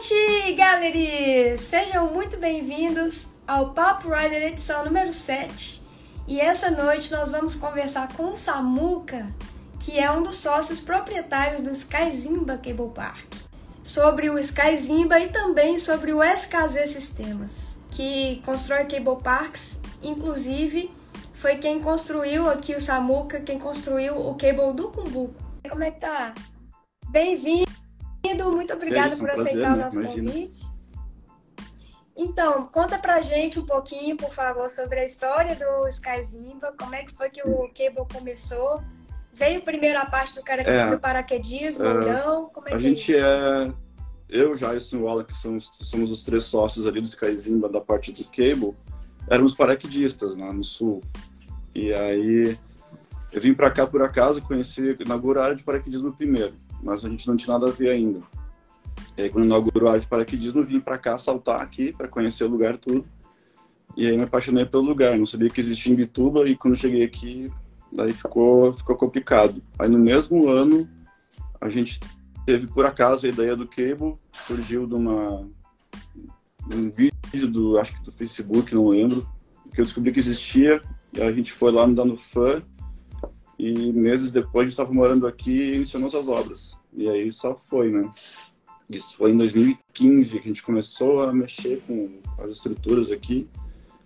noite, galerinha! Sejam muito bem-vindos ao Papo Rider edição número 7. E essa noite nós vamos conversar com o Samuca, que é um dos sócios proprietários do Skyzimba Cable Park, sobre o Skyzimba e também sobre o SKZ Sistemas, que constrói cable parks, inclusive foi quem construiu aqui o Samuca, quem construiu o cable do Cumbuco. Como é que tá? Bem-vindo! Muito obrigada por prazer, aceitar né? o nosso Imagina. convite. Então, conta pra gente um pouquinho, por favor, sobre a história do Skyzimba, como é que foi que o cable começou? Veio primeiro a parte do, cara... É. do paraquedismo É. ou não? Como é A que gente é isso? é. Eu, Jason e o Walla, que somos, somos os três sócios ali do Skyzimba, da parte do cable, éramos paraquedistas lá no sul. E aí eu vim pra cá por acaso, conheci, área de paraquedismo primeiro, mas a gente não tinha nada a ver ainda. E aí quando inaugurou a área de paraquedismo, vim pra cá saltar aqui, pra conhecer o lugar tudo. E aí me apaixonei pelo lugar, não sabia que existia em Bituba e quando cheguei aqui, daí ficou, ficou complicado. Aí no mesmo ano, a gente teve por acaso a ideia do cable, surgiu de uma de um vídeo do acho que do Facebook, não lembro, que eu descobri que existia e a gente foi lá no Fã e meses depois a gente estava morando aqui e iniciamos as obras. E aí só foi, né? Isso foi em 2015 que a gente começou a mexer com as estruturas aqui,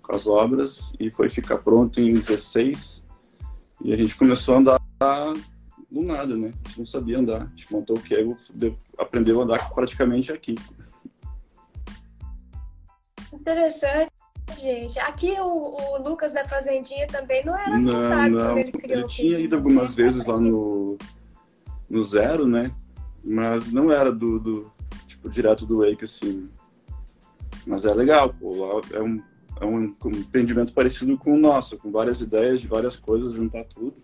com as obras e foi ficar pronto em 16 e a gente começou a andar do nada, né? A gente não sabia andar. A gente montou o cable, de- aprendeu a andar praticamente aqui. Interessante, gente. Aqui o, o Lucas da Fazendinha também não era não. quando ele criou Ele tinha ido algumas vezes lá no, no Zero, né? Mas não era do, do direto do Wake, assim. Mas é legal, pô. Lá é um, é um empreendimento parecido com o nosso, com várias ideias de várias coisas, juntar tudo.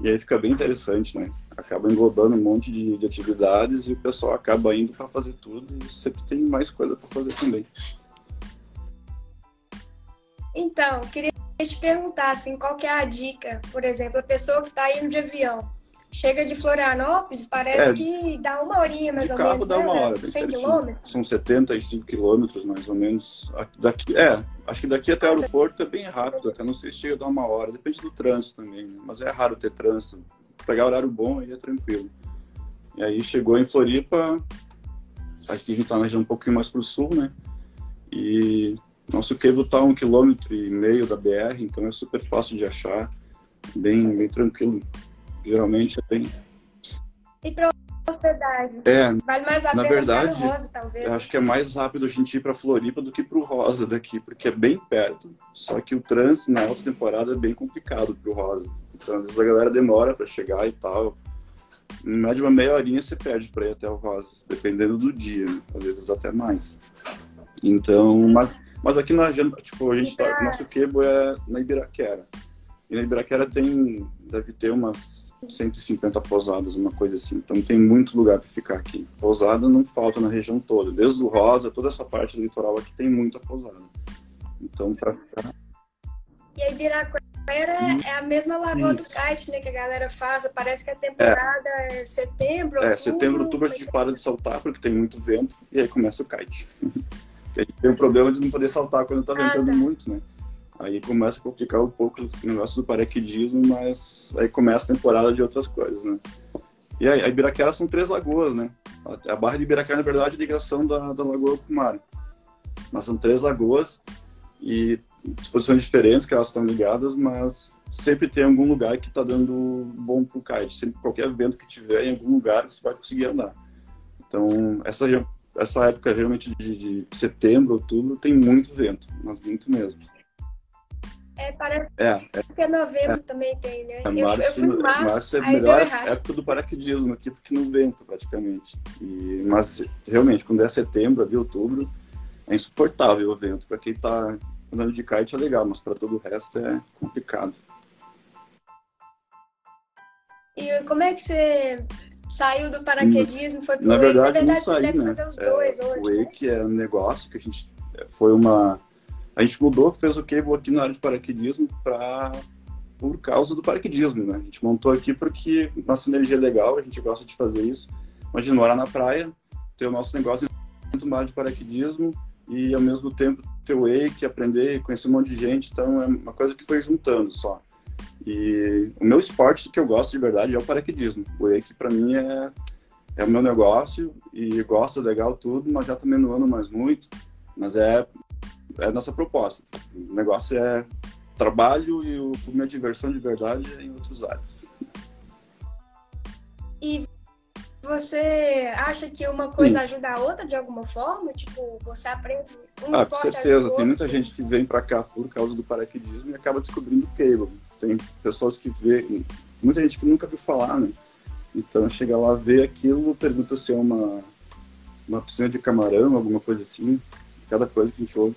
E aí fica bem interessante, né? Acaba englobando um monte de, de atividades e o pessoal acaba indo para fazer tudo e sempre tem mais coisa para fazer também. Então, queria te perguntar, assim, qual que é a dica? Por exemplo, a pessoa que está indo de avião, chega de Florianópolis, parece É, que dá uma horinha mais de ou carro menos, dá né? uma hora, bem 100 certinho. quilômetros? São 75 quilômetros, mais ou menos. Aqui- Daqui, é, acho que daqui até o aeroporto é bem rápido, até não sei se chega a dar uma hora, depende do trânsito também, né? mas é raro ter trânsito. Pegar horário bom aí é tranquilo. E aí chegou em Floripa, aqui a gente tá na região um pouquinho mais pro sul, né? E nosso cable tá a um quilômetro e meio da BR, então é super fácil de achar, bem, bem tranquilo. Geralmente é bem. E para hospedagem? É, Vale mais a Na pena verdade, no Rosa, talvez. Eu acho que é mais rápido a gente ir para Floripa do que para o Rosa daqui, porque é bem perto. Só que o trânsito na alta temporada é bem complicado para o Rosa. Então, às vezes a galera demora para chegar e tal. Em média, uma meia horinha você perde para ir até o Rosa, dependendo do dia, né? às vezes até mais. Então, mas, mas aqui na tipo, a gente tá, nosso quebo é na Ibiraquera. E na Ibiraquera tem, deve ter umas 150 pousadas, uma coisa assim. Então tem muito lugar para ficar aqui. Pousada não falta na região toda. Desde o Rosa, toda essa parte do litoral aqui tem muita pousada. Então, para ficar. E a Ibiraquera é a mesma lagoa do kite, né? Que a galera faz. Parece que a temporada é, setembro, É, outubro, setembro, outubro a mas- gente para de saltar porque tem muito vento e aí começa o kite. a gente tem o problema de não poder saltar quando tá Ah, ventando tá. muito, né? Aí começa a complicar um pouco o negócio do paraquedismo, mas aí começa a temporada de outras coisas, né? E aí, a Ibiraquera são três lagoas, né? A Barra de Ibiraquera, na verdade, é a ligação da, da lagoa com o mar. Mas são três lagoas e disposições diferentes que elas estão ligadas, mas sempre tem algum lugar que está dando bom pro kite. Sempre qualquer vento que tiver em algum lugar você vai conseguir andar. Então essa essa época realmente de, de setembro, outubro tem muito vento, mas muito mesmo. É, parece É, é, que é novembro também tem, né? é março, eu fui em março, março é a melhor época do paraquedismo aqui, porque não venta praticamente. E, mas realmente, quando é setembro, ali, outubro, é insuportável o vento. Para quem está andando de kite é legal, mas para todo o resto é complicado. E como é que você saiu do paraquedismo, foi pro Na wake? verdade, não você saí, deve né? fazer os É, dois o hoje, né? Wake é um negócio que a gente foi uma a gente mudou, fez o cable aqui na área de paraquedismo para por causa do paraquedismo, né? A gente montou aqui porque nossa energia é legal, a gente gosta de fazer isso. Imagina morar na praia, ter o nosso negócio mais de paraquedismo e ao mesmo tempo ter o wake, aprender, conhecer um monte de gente, então é uma coisa que foi juntando só. E o meu esporte que eu gosto de verdade é o paraquedismo. O wake para mim é é o meu negócio e gosto legal tudo, mas já também não ando mais muito, mas é é nossa proposta. O negócio é trabalho e o, a minha diversão de verdade é em outros áreas. E você acha que uma coisa Sim. ajuda a outra de alguma forma? Tipo, você aprende um ah, com certeza. Tem muita gente que vem para cá por causa do paraquedismo e acaba descobrindo o cable. Tem pessoas que vê, muita gente que nunca viu falar, né? Então chega lá, vê aquilo, pergunta se é uma, uma piscina de camarão, alguma coisa assim, cada coisa que a gente ouve.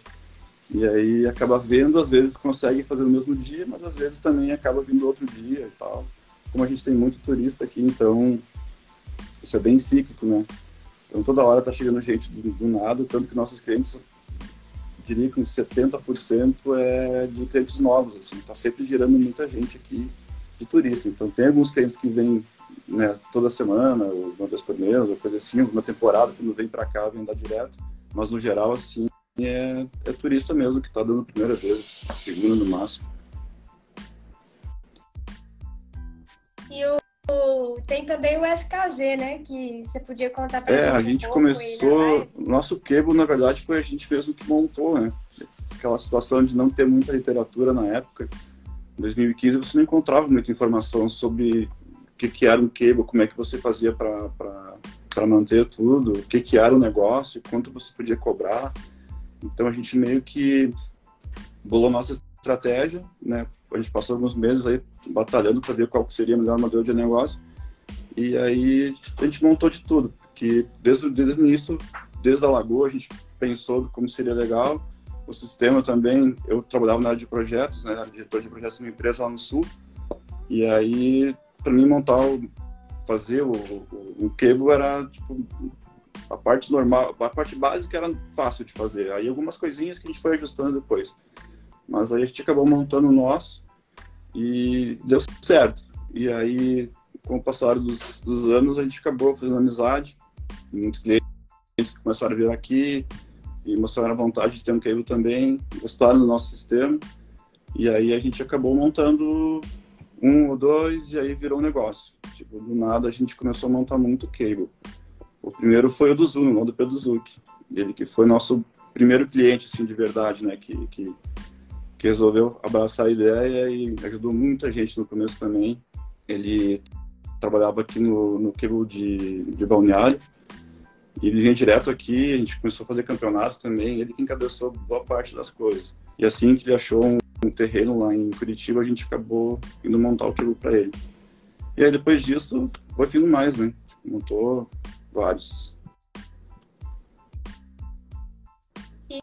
E aí acaba vendo, às vezes consegue fazer no mesmo dia, mas às vezes também acaba vindo outro dia e tal. Como a gente tem muito turista aqui, então isso é bem cíclico, né? Então toda hora tá chegando gente do, do nada, tanto que nossos clientes, diria que uns 70% é de clientes novos, assim, tá sempre girando muita gente aqui de turista. Então tem alguns clientes que vêm né, toda semana, ou uma vez por mês, ou coisa assim, uma temporada, quando vem para cá, vem dar direto. Mas no geral, assim, é, é turista mesmo que está dando a primeira vez, segunda no máximo. E o, tem também o SKZ, né? Que você podia contar para é, gente. É, a gente um começou. Nosso quebo, na verdade, foi a gente mesmo que montou, né? Aquela situação de não ter muita literatura na época. Em 2015 você não encontrava muita informação sobre o que, que era um cable, como é que você fazia para manter tudo, o que, que era o negócio, quanto você podia cobrar. Então a gente meio que bolou nossa estratégia, né? A gente passou alguns meses aí batalhando para ver qual seria o melhor modelo de negócio. E aí a gente montou de tudo, que desde, desde o início, desde a Lagoa, a gente pensou como seria legal. O sistema também, eu trabalhava na área de projetos, né? Era diretor de projetos de uma empresa lá no Sul. E aí, para mim montar, o, fazer o, o, o cable era tipo, a parte normal, a parte básica era fácil de fazer. Aí algumas coisinhas que a gente foi ajustando depois. Mas aí a gente acabou montando o nosso e deu certo. E aí, com o passar dos, dos anos, a gente acabou fazendo amizade. Muitos clientes começaram a vir aqui e mostraram a vontade de ter um cable também, gostaram do nosso sistema. E aí a gente acabou montando um ou dois e aí virou um negócio. Tipo, do nada a gente começou a montar muito cable. O primeiro foi o do Zuno, não do Pedro Zuc. Ele que foi nosso primeiro cliente, assim, de verdade, né? Que, que, que resolveu abraçar a ideia e ajudou muita gente no começo também. Ele trabalhava aqui no, no cable de, de balneário. E ele vinha direto aqui, a gente começou a fazer campeonato também, ele que encabeçou boa parte das coisas. E assim que ele achou um, um terreno lá em Curitiba, a gente acabou indo montar o cable para ele. E aí depois disso, foi vindo mais, né? Montou Vários. E,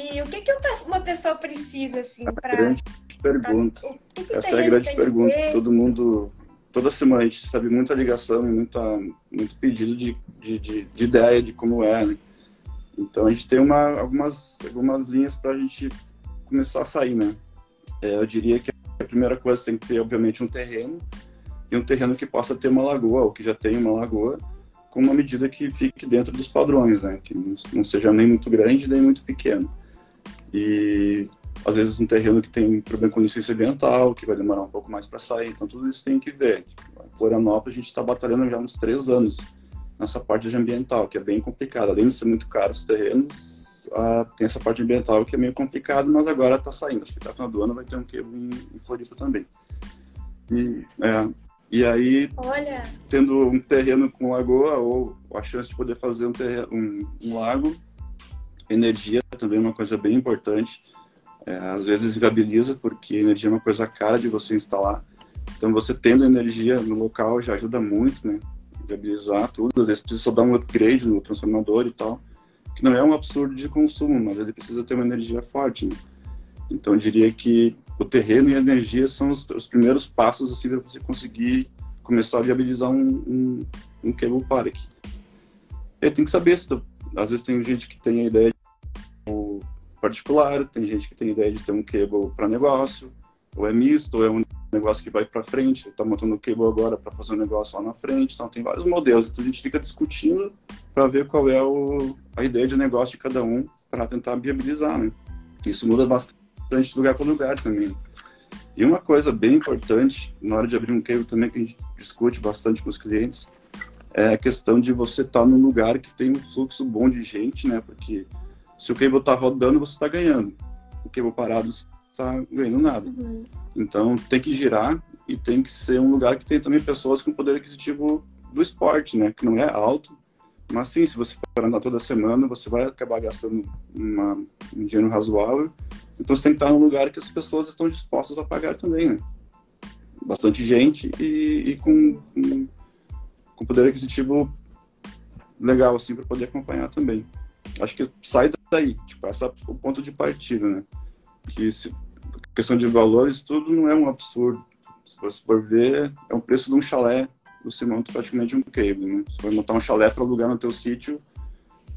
e o que, que uma pessoa precisa, assim, para. Grande pergunta. Pra, que que Essa é a grande pergunta. Todo mundo. Toda semana a gente recebe muita ligação e muita, muito pedido de, de, de, de ideia de como é, né? Então a gente tem uma, algumas, algumas linhas para a gente começar a sair, né? É, eu diria que a primeira coisa tem que ter, obviamente, um terreno e um terreno que possa ter uma lagoa, ou que já tem uma lagoa, com uma medida que fique dentro dos padrões, né? Que não seja nem muito grande nem muito pequeno. E às vezes um terreno que tem problema com licença ambiental, que vai demorar um pouco mais para sair, então tudo isso tem que ver. Em Florianópolis a gente está batalhando já há uns três anos nessa parte de ambiental, que é bem complicada. Além de ser muito caro os terrenos, tem essa parte ambiental que é meio complicado, mas agora está saindo. Acho que até final do ano vai ter um quebro em, em Floripa também. E, é, e aí, Olha. tendo um terreno com lagoa ou a chance de poder fazer um, terreno, um, um lago, energia também é uma coisa bem importante. É, às vezes viabiliza, porque energia é uma coisa cara de você instalar. Então, você tendo energia no local já ajuda muito, né? Viabilizar tudo. Às vezes precisa só dar um upgrade no transformador e tal, que não é um absurdo de consumo, mas ele precisa ter uma energia forte. Né? Então, eu diria que o terreno e a energia são os, os primeiros passos assim para você conseguir começar a viabilizar um, um, um cable park. E tem que saber se às vezes tem gente que tem a ideia de particular, tem gente que tem a ideia de ter um cable para negócio, ou é misto, ou é um negócio que vai para frente, está montando o cable agora para fazer um negócio lá na frente, então tem vários modelos, então a gente fica discutindo para ver qual é o, a ideia de negócio de cada um para tentar viabilizar, né? Isso muda bastante de lugar para lugar também. E uma coisa bem importante na hora de abrir um cable também que a gente discute bastante com os clientes é a questão de você estar tá num lugar que tem um fluxo bom de gente, né? Porque se o cable está rodando, você está ganhando. O cable parado está ganhando nada. Uhum. Então tem que girar e tem que ser um lugar que tem também pessoas com poder aquisitivo do esporte, né? Que não é alto, mas sim, se você for andar toda semana, você vai acabar gastando uma, um dinheiro razoável. Então você tem que estar num lugar que as pessoas estão dispostas a pagar também, né? Bastante gente e, e com, com, poder aquisitivo legal, assim, para poder acompanhar também. Acho que sai daí, tipo, essa é o ponto de partida, né? Que se, questão de valores, tudo não é um absurdo. Se você for ver, é um preço de um chalé você monta praticamente um cable, né? Você vai montar um chalé para alugar no teu sítio,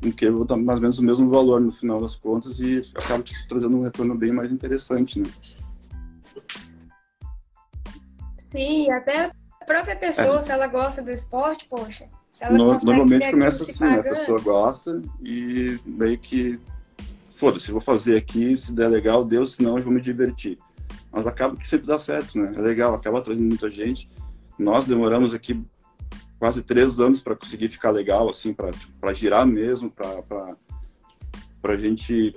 um cable dá mais ou menos o mesmo valor no final das contas e acaba te trazendo um retorno bem mais interessante, né? Sim, até a própria pessoa, é. se ela gosta do esporte, poxa. No, normalmente começa assim, né? A pessoa gosta e meio que foda-se, vou fazer aqui, se der legal, deu, senão eu vou me divertir. Mas acaba que sempre dá certo, né? É legal, acaba trazendo muita gente. Nós demoramos aqui quase três anos para conseguir ficar legal, assim, para tipo, girar mesmo, para a gente.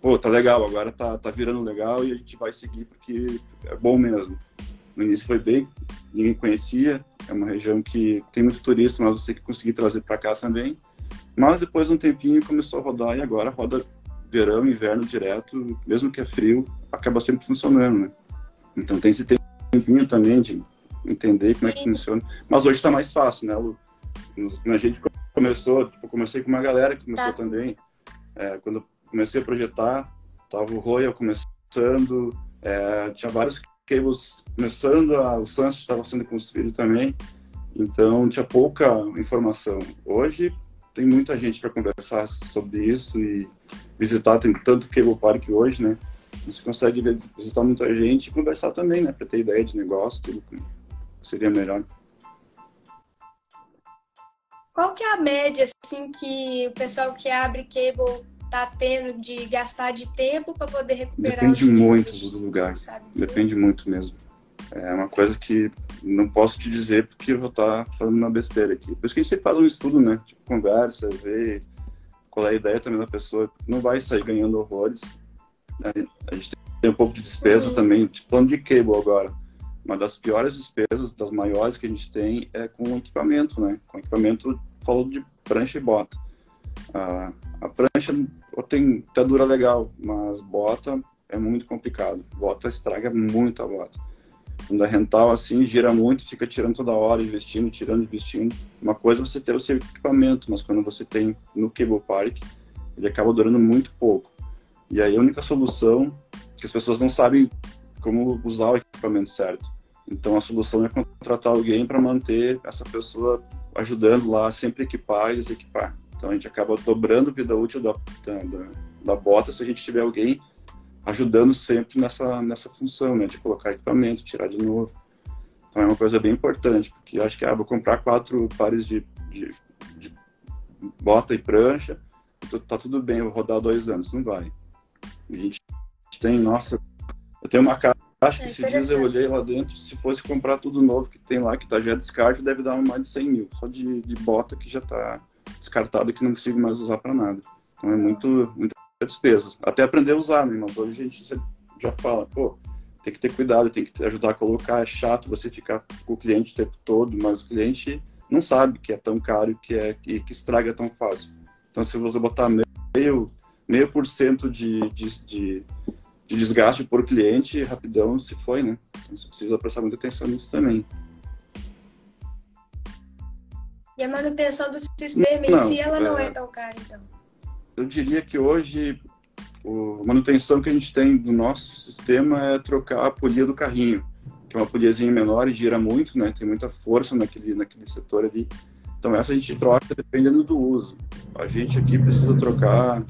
Pô, tá legal, agora tá, tá virando legal e a gente vai seguir porque é bom mesmo. No início foi bem, ninguém conhecia, é uma região que tem muito turista, mas você que conseguir trazer para cá também. Mas depois de um tempinho começou a rodar e agora roda verão, inverno direto, mesmo que é frio, acaba sempre funcionando, né? Então tem esse tempinho também de entender como é que funciona. Mas hoje está mais fácil, né, Lu? A gente começou, tipo, comecei com uma galera que começou tá. também. É, quando eu comecei a projetar, tava o Royal começando, é, tinha vários cables começando, a, o Sunset estava sendo construído também, então tinha pouca informação. Hoje tem muita gente para conversar sobre isso e visitar, tem tanto cable park hoje, né? Você consegue visitar muita gente e conversar também, né? Para ter ideia de negócio, tudo seria melhor. Qual que é a média assim que o pessoal que abre cable tá tendo de gastar de tempo para poder recuperar? Depende muito do lugar. Depende muito mesmo. É uma coisa que não posso te dizer porque eu vou estar tá falando uma besteira aqui. Por isso que a gente faz um estudo, né? Tipo, conversa, vê qual é a ideia também da pessoa. Não vai sair ganhando horrores. A gente tem um pouco de despesa uhum. também, tipo plano de cable agora uma das piores despesas, das maiores que a gente tem, é com equipamento, né? Com equipamento, falo de prancha e bota. a prancha tem até dura legal, mas bota é muito complicado. Bota estraga muito a bota. Quando é rental, assim, gira muito, fica tirando toda hora, investindo, tirando, investindo. Uma coisa é você ter o seu equipamento, mas quando você tem no cable park, ele acaba durando muito pouco. E aí a única solução que as pessoas não sabem como usar o equipamento certo. Então a solução é contratar alguém para manter essa pessoa ajudando lá, sempre equipar e desequipar. Então a gente acaba dobrando a vida útil da, da, da bota se a gente tiver alguém ajudando sempre nessa, nessa função, né, de colocar equipamento, tirar de novo. Então é uma coisa bem importante, porque acho que, ah, vou comprar quatro pares de, de, de bota e prancha, tá tudo bem, eu vou rodar dois anos. Não vai. A gente tem, nossa, eu tenho uma casa Acho que é esses dias eu olhei lá dentro, se fosse comprar tudo novo que tem lá, que tá já descarte, deve dar mais de 100 mil. Só de, de bota que já tá descartado e que não consigo mais usar para nada. Então é muito, muita despesa. Até aprender a usar, né? Mas hoje a gente já fala, pô, tem que ter cuidado, tem que ajudar a colocar. É chato você ficar com o cliente o tempo todo, mas o cliente não sabe que é tão caro que, é, que, que estraga tão fácil. Então se você botar meio, meio por cento de, de, de de desgaste por cliente, rapidão se foi, né? Então você precisa prestar muita atenção nisso também. E a manutenção do sistema não, em si, ela é, não é tão cara, então? Eu diria que hoje a manutenção que a gente tem do nosso sistema é trocar a polia do carrinho, que é uma poliazinha menor e gira muito, né? Tem muita força naquele, naquele setor ali. Então essa a gente troca dependendo do uso. A gente aqui precisa trocar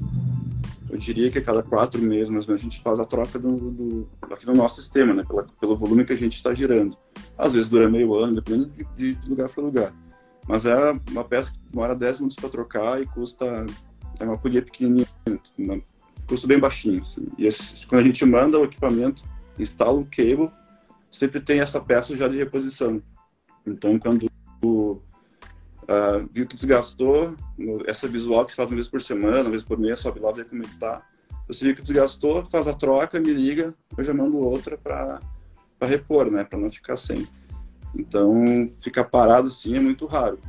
eu diria que a cada quatro meses, menos, a gente faz a troca do, do, aqui no nosso sistema, né? Pela, pelo volume que a gente está girando. Às vezes dura meio ano, dependendo de, de lugar para lugar. Mas é uma peça que demora 10 minutos para trocar e custa. É uma polia pequenininha, uma, bem baixinho. Assim. E esse, quando a gente manda o equipamento, instala o cable, sempre tem essa peça já de reposição. Então, quando uh, viu que desgastou, essa visual que se faz uma vez por semana, uma vez por mês, sobe lá, vê como é que tá. Você viu que desgastou, faz a troca, me liga, eu já mando outra para repor, né? Para não ficar sem. Então, ficar parado assim é muito raro.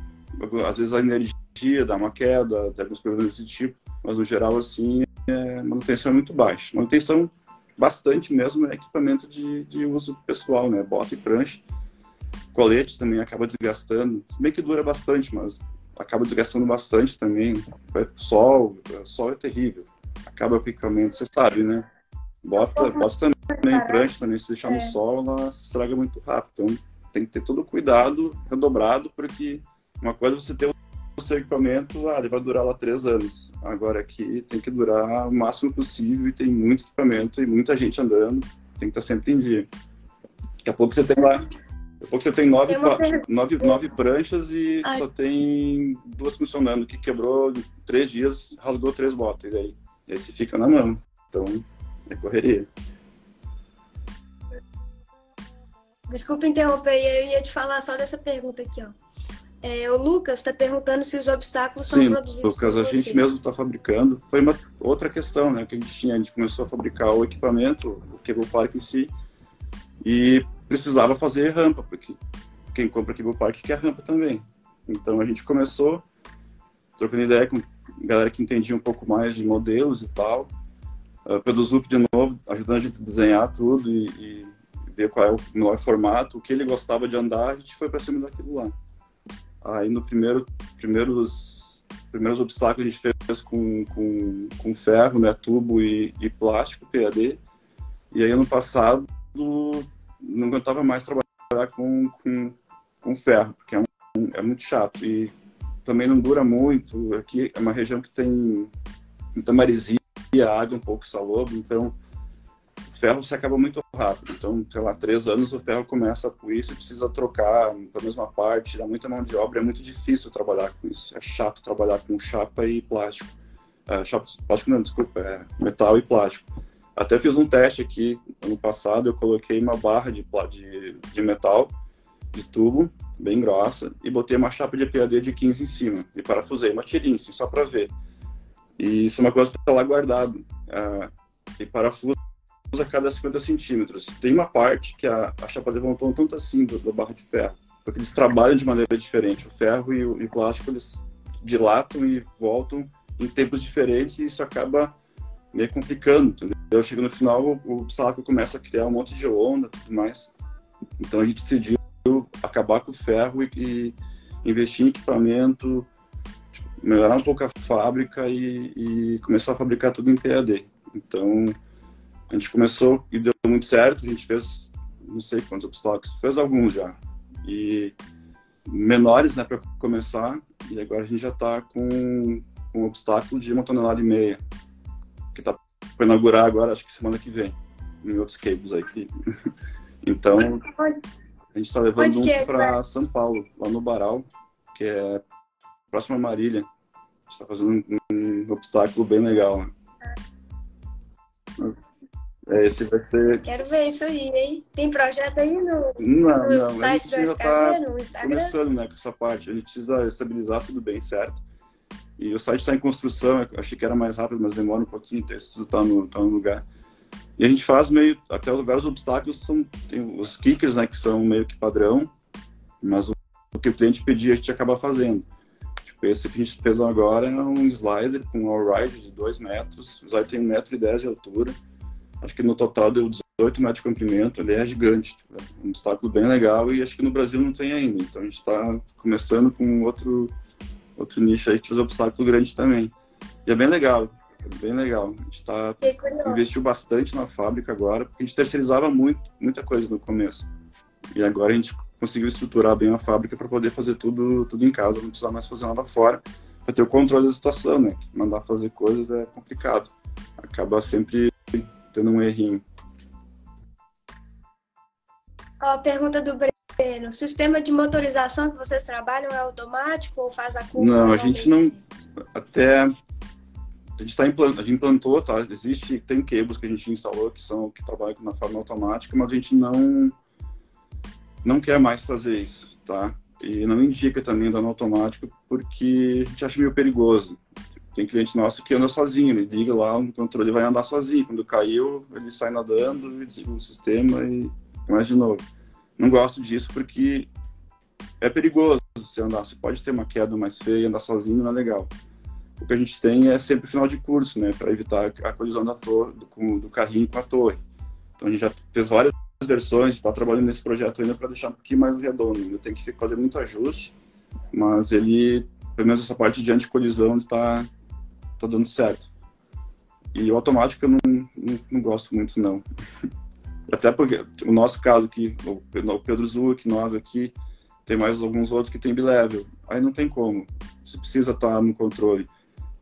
Às vezes a energia dá uma queda, tem alguns problemas desse tipo, mas no geral, assim, é, manutenção é muito baixa. Manutenção bastante mesmo é equipamento de, de uso pessoal, né? Bota e prancha. Colete também acaba desgastando, se bem que dura bastante, mas acaba desgastando bastante também. Sol, sol é terrível. Acaba o equipamento, você sabe, né? Bota, bota também prancha também, se deixar no é. sol, ela estraga muito rápido. Então, tem que ter todo o cuidado redobrado, porque uma coisa é você ter o seu equipamento, ah, ele vai durar lá três anos. Agora aqui tem que durar o máximo possível e tem muito equipamento e muita gente andando, tem que estar sempre em dia. Daqui a pouco você tem lá, pouco você tem nove, nove, nove pranchas e Ai. só tem duas funcionando, que quebrou em três dias, rasgou três botas, e aí, e aí você fica na mão. Então, é correria. Desculpa interromper, eu ia te falar só dessa pergunta aqui, ó. É, o Lucas está perguntando se os obstáculos Sim, são produzidos Lucas, a gente mesmo está fabricando. Foi uma outra questão, né, que a gente tinha. A gente começou a fabricar o equipamento, o cable park em si, e precisava fazer rampa, porque quem compra cable park quer rampa também. Então a gente começou trocando ideia com galera que entendia um pouco mais de modelos e tal. Uh, pelo Zup de novo, ajudando a gente a desenhar tudo e, e ver qual é o melhor formato, o que ele gostava de andar, a gente foi para cima daquilo lá. Aí no primeiro, primeiros, primeiros obstáculos a gente fez com, com, com ferro, né, tubo e, e plástico, PAD. E aí ano passado não aguentava mais trabalhar com, com, com ferro, porque é, um, é muito chato. E também não dura muito. Aqui é uma região que tem muita maresia, água um pouco salobra, então ferro se acaba muito rápido. Então, sei lá, três anos o ferro começa a puir, você precisa trocar para a mesma parte, dá muita mão de obra, é muito difícil trabalhar com isso. É chato trabalhar com chapa e plástico. É, chapa, plástico não, desculpa, é metal e plástico. Até fiz um teste aqui ano passado, eu coloquei uma barra de, de, de metal, de tubo, bem grossa, e botei uma chapa de PAD de 15 em cima, e parafusei uma tirinha, assim, só para ver. E isso é uma coisa que está lá guardado. Uh, e parafuso a cada 50 centímetros. Tem uma parte que a, a chapa levantou tanto assim do barro de ferro, porque eles trabalham de maneira diferente. O ferro e o, e o plástico, eles dilatam e voltam em tempos diferentes e isso acaba meio complicando, entendeu? Chega no final, o, o saco começa a criar um monte de onda e tudo mais. Então a gente decidiu acabar com o ferro e, e investir em equipamento, tipo, melhorar um pouco a fábrica e, e começar a fabricar tudo em PAD. Então, a gente começou e deu muito certo. A gente fez não sei quantos obstáculos, fez alguns já. E menores, né, para começar. E agora a gente já está com, um obstáculo de uma tonelada e meia, que está para inaugurar agora, acho que semana que vem, em outros cables aí. então, a gente está levando um para São Paulo, lá no Baral, que é próximo a Marília. A gente está fazendo um, um obstáculo bem legal. Né? É, esse vai ser. Quero ver isso aí, hein? Tem projeto aí no, não, no não, site do SKZ, tá no Instagram? Começando, né, com essa parte. A gente precisa estabilizar tudo bem, certo? E o site está em construção, achei que era mais rápido, mas demora um pouquinho, então isso tudo está no, tá no lugar. E a gente faz meio, até lugar os obstáculos são, tem os kickers, né, que são meio que padrão, mas o, o que o cliente pedia a gente acaba fazendo. Tipo, esse que a gente fez agora é um slider com um all-ride de 2 metros, o slider tem 1,10m de altura, acho que no total deu 18 metros de comprimento, ele é gigante, tipo, é um obstáculo bem legal e acho que no Brasil não tem ainda, então a gente está começando com outro, outro nicho aí que faz obstáculo grande também. E é bem legal, é bem legal. A gente tá, investiu bastante na fábrica agora, porque a gente terceirizava muito, muita coisa no começo. E agora a gente conseguiu estruturar bem a fábrica para poder fazer tudo, tudo em casa, não precisar mais fazer nada fora, para ter o controle da situação, né? Mandar fazer coisas é complicado. Acaba sempre tendo um errinho. Ó, pergunta do Breno. O sistema de motorização que vocês trabalham é automático ou faz a curva? Não, a gente não. Até. A gente, tá implant, a gente implantou, tá? Existe, tem cables que a gente instalou que são que trabalham na forma automática, mas a gente não não quer mais fazer isso, tá? E não indica também andar no automático porque a gente acha meio perigoso. Tem cliente nosso que anda sozinho, ele liga lá no controle vai andar sozinho. Quando caiu, ele sai nadando, desliga o sistema e começa de novo. Não gosto disso porque é perigoso você andar. Você pode ter uma queda mais feia, andar sozinho não é legal. O que a gente tem é sempre final de curso, né? Para evitar a colisão da torre, do, do carrinho com a torre. Então a gente já fez várias versões, está trabalhando nesse projeto ainda para deixar um pouquinho mais redondo. Ainda tem que fazer muito ajuste, mas ele, pelo menos essa parte de anticolisão, está tá dando certo. E o automático eu não, não, não gosto muito, não. Até porque o nosso caso aqui, o Pedro Zuc, nós aqui, tem mais alguns outros que tem bilevel. Aí não tem como. Você precisa estar no controle.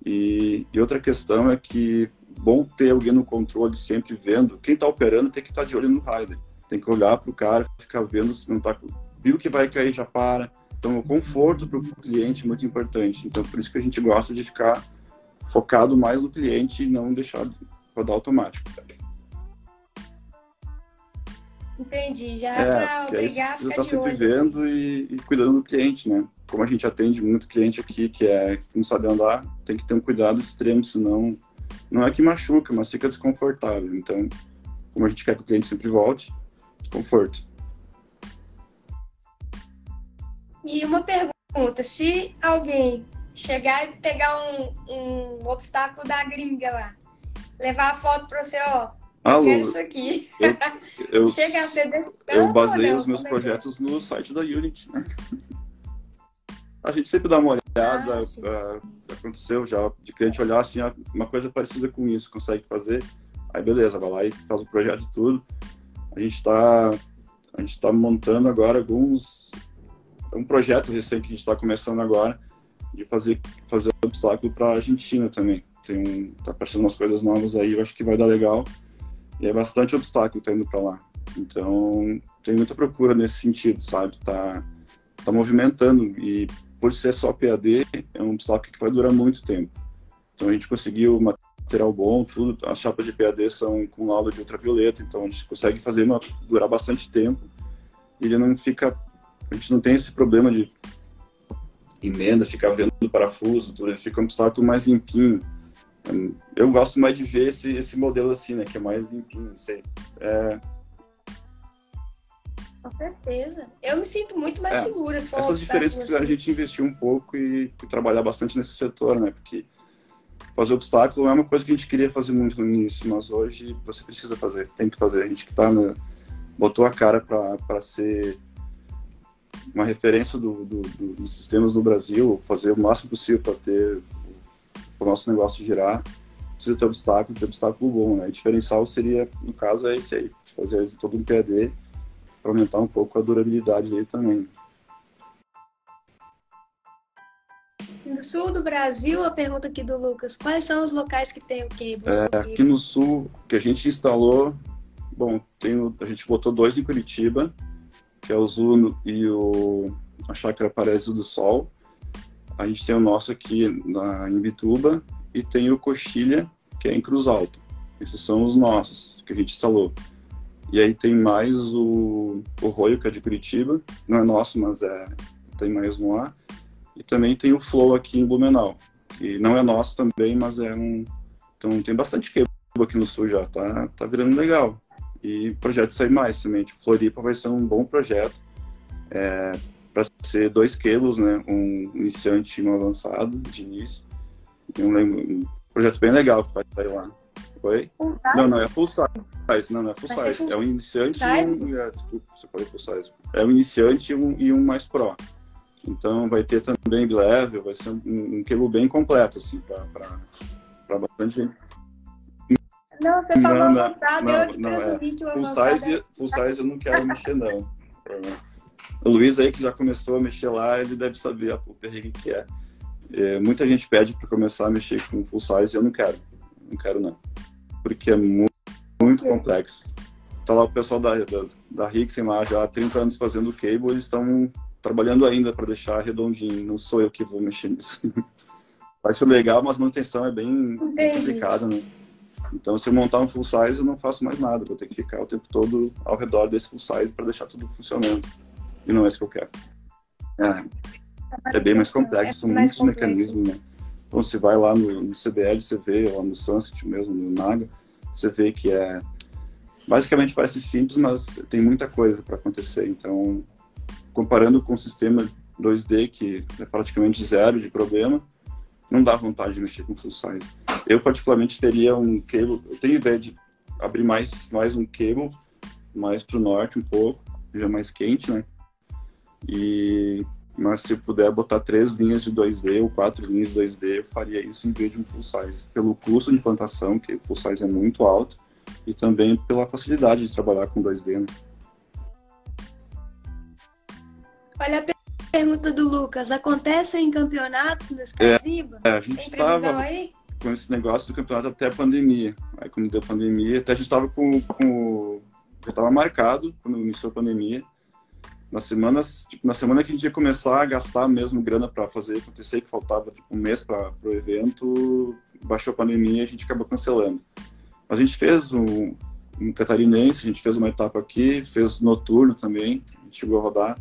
E, e outra questão é que bom ter alguém no controle sempre vendo. Quem está operando tem que estar tá de olho no rider. Tem que olhar para o cara, ficar vendo se não está. Viu que vai cair, já para. Então, o conforto para o cliente é muito importante. Então, por isso que a gente gosta de ficar focado mais no cliente e não deixar rodar automático. Entendi, já é, para obrigar a ficar tá sempre olho. vendo e, e, cuidando do cliente, né? Como a gente atende muito cliente aqui que é que não sabe andar, tem que ter um cuidado extremo, senão não é que machuca, mas fica desconfortável. Então, como a gente quer que o cliente sempre volte, conforto. E uma pergunta, se alguém chegar e pegar um, um obstáculo da gringa lá, levar a foto para você, ó, Alô, quero isso aqui. Eu, eu, Chega a ser eu baseio os meus é é? projetos no site da Unity, né? A gente sempre dá uma olhada, ah, aconteceu já, de cliente olhar assim, ah, uma coisa parecida com isso, consegue fazer, aí beleza, vai lá e faz o projeto e tudo. A gente está a gente está montando agora alguns um projeto recente que a gente está começando agora de fazer fazer obstáculo para a Argentina também. Tem um, tá aparecendo umas coisas novas aí, eu acho que vai dar legal. E é bastante obstáculo tá indo para lá. Então, tem muita procura nesse sentido, sabe? Tá, tá movimentando e por ser só PAD, é um obstáculo que vai durar muito tempo. Então, a gente conseguiu material bom, tudo. As chapas de PAD são com aula de ultravioleta, então a gente consegue fazer uma, durar bastante tempo. E ele não fica. A gente não tem esse problema de emenda, ficar vendo parafuso, tudo. Ele fica um obstáculo mais limpinho eu gosto mais de ver esse, esse modelo assim, né? Que é mais limpinho, não sei. É... Com certeza. Eu me sinto muito mais é, segura. Se essas diferenças que a gente investir um pouco e, e, trabalhar bastante nesse setor, né? Porque fazer obstáculo é uma coisa que a gente queria fazer muito no início, mas hoje você precisa fazer, tem que fazer. A gente que tá na, botou a cara para ser uma referência do, do, do, dos sistemas no Brasil, fazer o máximo possível para ter o nosso negócio girar, precisa ter obstáculo, ter obstáculo bom, né? E diferencial seria, no caso, é esse aí, fazer todo um PAD para aumentar um pouco a durabilidade dele também. No sul do Brasil, a pergunta aqui do Lucas, quais são os locais que tem o quê? É, aqui no sul, que a gente instalou, bom, tem, a gente botou dois em Curitiba, que é o Zuno e o, a Chácara Paraíso do Sol, a gente tem o nosso aqui na, em Bituba e tem o Coxilha, que é em Cruz Alto. Esses são os nossos, que a gente instalou. E aí tem mais o, o Roio, que é de Curitiba. Não é nosso, mas é, tem mais um lá. E também tem o Flow aqui em Blumenau, que não é nosso também, mas é um... Então tem bastante quebra aqui no sul já, tá, tá virando legal. E projeto sai mais também. Tipo, Floripa vai ser um bom projeto. É, ser dois quilos, né? Um iniciante e um avançado de início. E um, um, projeto bem legal que vai sair lá. Oi? Não, não, é full size. Não, não é full size. Full... É um iniciante e um. É, desculpa, você falei full size. É um iniciante e um, e um mais pro. Então vai ter também level, vai ser um, um cable bem completo, assim, para bastante gente. Não, você falou não, avançado, não, eu não, é. full size, é... full size eu não quero mexer, não. O Luiz aí que já começou a mexer lá, ele deve saber o perrengue que é. é muita gente pede para começar a mexer com full size e eu não quero. Não quero não. Porque é muito, muito complexo. tá lá o pessoal da, da, da Rixen lá já há 30 anos fazendo cable, eles estão trabalhando ainda para deixar redondinho, não sou eu que vou mexer nisso. Acho legal, mas manutenção é bem complicada, né? Então, se eu montar um full size, eu não faço mais nada. Vou ter que ficar o tempo todo ao redor desse full size para deixar tudo funcionando. E não é isso que eu quero. É, é bem mais complexo, é são muitos complexo. mecanismos, né? Então, você vai lá no, no CBL, você vê, lá no Sunset mesmo, no Naga, você vê que é. Basicamente parece simples, mas tem muita coisa para acontecer. Então, comparando com o sistema 2D, que é praticamente zero de problema, não dá vontade de mexer com full size. Eu, particularmente, teria um cable. Eu tenho ideia de abrir mais, mais um cable, mais para o norte um pouco, já mais quente, né? E mas se puder botar três linhas de 2D ou quatro linhas de 2D, eu faria isso em vez de um full size. Pelo custo de implantação, que o full size é muito alto, e também pela facilidade de trabalhar com 2D. Né? Olha a pergunta do Lucas. Acontece em campeonatos no Skyzimba? É, a gente estava com esse negócio do campeonato até a pandemia. Aí quando deu pandemia, até a gente estava com, com... Já estava marcado quando iniciou a pandemia nas semanas, tipo, na semana que a gente ia começar a gastar mesmo grana para fazer acontecer, que faltava tipo, um mês para o evento, baixou a pandemia e a gente acabou cancelando. A gente fez um, um catarinense, a gente fez uma etapa aqui, fez noturno também, a gente chegou a rodar.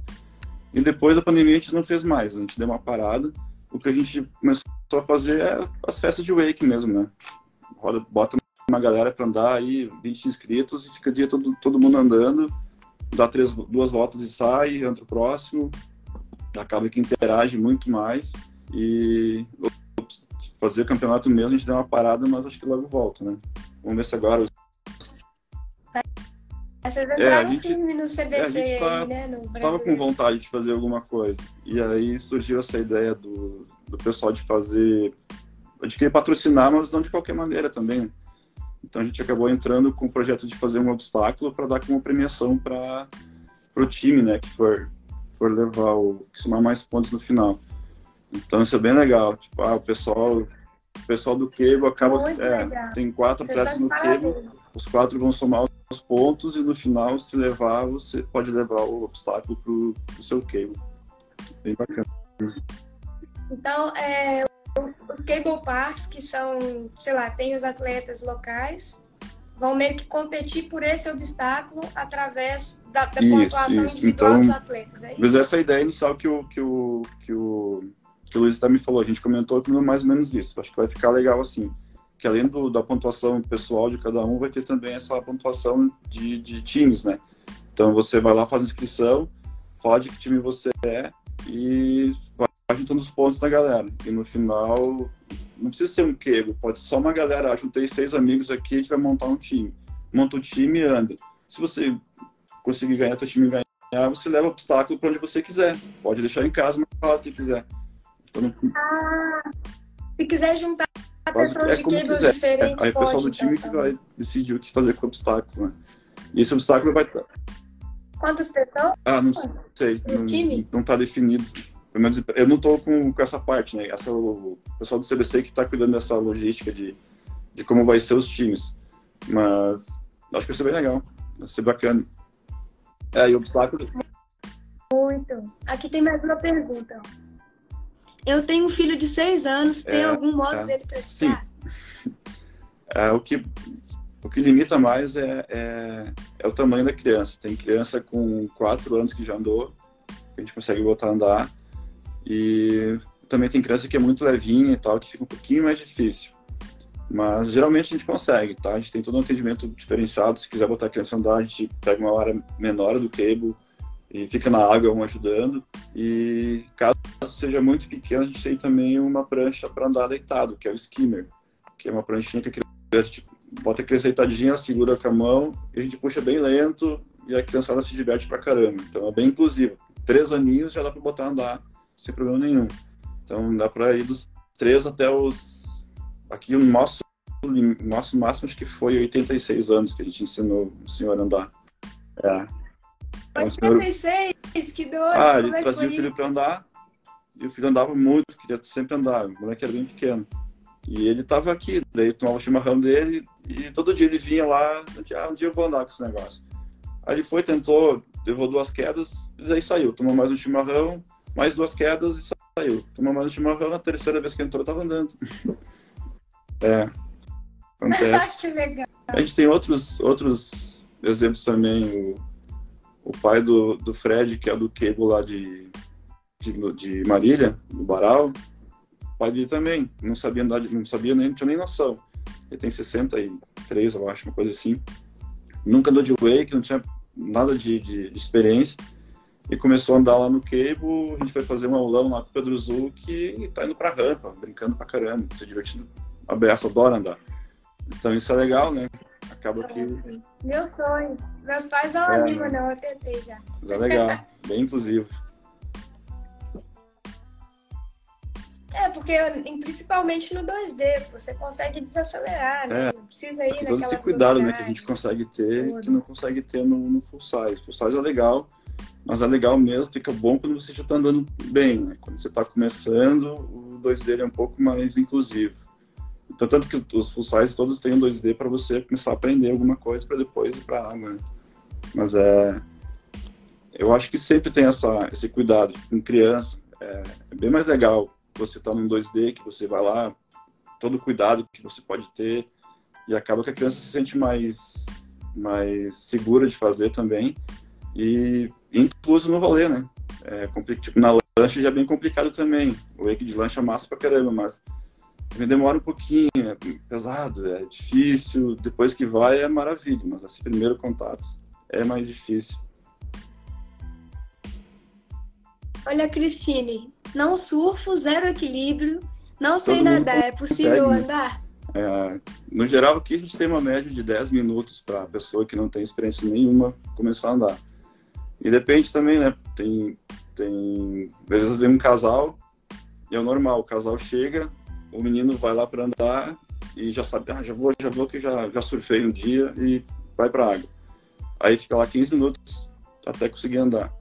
E depois da pandemia a gente não fez mais, a gente deu uma parada. O que a gente começou a fazer é as festas de wake mesmo, né? Roda, bota uma galera para andar aí, 20 inscritos e fica o dia todo, todo mundo andando dá três, duas voltas e sai, entra o próximo, acaba que interage muito mais e fazer campeonato mesmo, a gente deu uma parada, mas acho que logo volta, né? Vamos ver se agora... é, a gente, no CBC é, tá, aí, né, tava com vontade de fazer alguma coisa. E aí surgiu essa ideia do, do pessoal de fazer... De querer patrocinar, mas não de qualquer maneira também, né? Então a gente acabou entrando com o projeto de fazer um obstáculo para dar como premiação para o time, né, que for, for levar o que somar mais pontos no final. Então isso é bem legal. Tipo, ah, o pessoal, o pessoal do Cable acaba é, tem quatro atletas no Cable, os quatro vão somar os pontos e no final se levar você pode levar o obstáculo para o seu Cable. Bem bacana. Então, é, os cable parks, que são, sei lá, tem os atletas locais, vão meio que competir por esse obstáculo através da, da isso, pontuação isso. individual então, dos atletas. É mas essa é a ideia inicial que o, que o, que o, que o Luiz também falou. A gente comentou mais ou menos isso. Acho que vai ficar legal assim. Que além do, da pontuação pessoal de cada um, vai ter também essa pontuação de, de times, né? Então você vai lá, faz inscrição, fala de que time você é e vai juntando os pontos da galera. E no final, não precisa ser um quebo, pode ser só uma galera. Ah, juntei seis amigos aqui, a gente vai montar um time. Monta o um time e anda. Se você conseguir ganhar, seu time ganhar, você leva o obstáculo para onde você quiser. Pode deixar em casa, mas se quiser. Então, ah, se quiser juntar pessoas é de cables diferentes, é, Aí o pessoal do time que vai decidir o que fazer com o obstáculo. Né? E esse obstáculo vai estar. Quantas pessoas? Ah, não sei. No não, time? não tá definido pelo menos eu não estou com, com essa parte, né? Essa, o pessoal do CBC que está cuidando dessa logística de, de como vai ser os times. Mas acho que vai ser bem legal, vai ser bacana. É, e o obstáculo. Muito. Aqui tem mais uma pergunta. Eu tenho um filho de seis anos, tem é, algum modo é, dele praticar? Sim. É, o, que, o que limita mais é, é, é, o tamanho da criança. Tem criança com quatro anos que já andou, a gente consegue botar a andar. E também tem criança que é muito levinha e tal, que fica um pouquinho mais difícil. Mas geralmente a gente consegue, tá? A gente tem todo um atendimento diferenciado. Se quiser botar a criança andar, a gente pega uma hora menor do cable e fica na água um ajudando. E caso seja muito pequeno, a gente tem também uma prancha para andar deitado, que é o skimmer, que é uma pranchinha que a criança tipo, bota a criança deitadinha, segura com a mão e a gente puxa bem lento e a criançada se diverte pra caramba. Então é bem inclusivo. Três aninhos já dá para botar andar sem problema nenhum. Então dá para ir dos 3 até os. Aqui o nosso, nosso máximo acho que foi 86 anos que a gente ensinou o senhor a andar. É. Então, 86, senhor... que doido! Ah, ele é trazia o filho para andar e o filho andava muito, queria sempre andar. O moleque era bem pequeno. E ele tava aqui, daí tomava o chimarrão dele e todo dia ele vinha lá, ah, um dia eu vou andar com esse negócio. Aí ele foi, tentou, levou duas quedas, e daí saiu. Tomou mais um chimarrão, mais duas quedas e saiu. Tomou mais um chimarrão, na terceira vez que entrou, tava andando. É. Acontece. que legal. A gente tem outros, outros exemplos também. O, o pai do, do Fred, que é do Cable lá de, de, de Marília, do Baral. O pai dele também. Não sabia andar, não sabia nem, não tinha nem noção. Ele tem 63, eu acho, uma coisa assim. Nunca andou de wake, não tinha nada de, de, de experiência. E começou a andar lá no Cable, a gente foi fazer um aulão lá com o Pedro Zuc e tá indo pra rampa, brincando pra caramba, se divertindo a Beça adora andar. Então isso é legal, né? Acaba que. Meu sonho. Meus pais não é, animam, não, eu tentei já. Mas é legal, bem inclusivo. É, porque principalmente no 2D, você consegue desacelerar, né? É, não precisa ir naquela todo esse cuidado né, que a gente consegue ter tudo. que não consegue ter no, no full size. Full size é legal, mas é legal mesmo, fica bom quando você já está andando bem, né? Quando você está começando, o 2D é um pouco mais inclusivo. Então, tanto que os full size todos têm um 2D para você começar a aprender alguma coisa para depois ir para água. Né? Mas é. Eu acho que sempre tem essa, esse cuidado com criança. É, é bem mais legal você estar tá num 2D, que você vai lá, todo o cuidado que você pode ter, e acaba que a criança se sente mais, mais segura de fazer também. E incluso no rolê, né? É, tipo, na lanche já é bem complicado também. O wake de lanche é massa pra caramba, mas demora um pouquinho, é pesado, é difícil. Depois que vai é maravilha, mas esse primeiro contato é mais difícil. Olha, Cristine, não surfo, zero equilíbrio, não sei nadar, é possível consegue. andar? É, no geral, aqui a gente tem uma média de 10 minutos para a pessoa que não tem experiência nenhuma começar a andar. E depende também, né? Tem, tem às vezes vem um casal e é o normal, o casal chega, o menino vai lá para andar e já sabe, ah, já vou, já vou que já, já surfei um dia e vai para água. Aí fica lá 15 minutos até conseguir andar.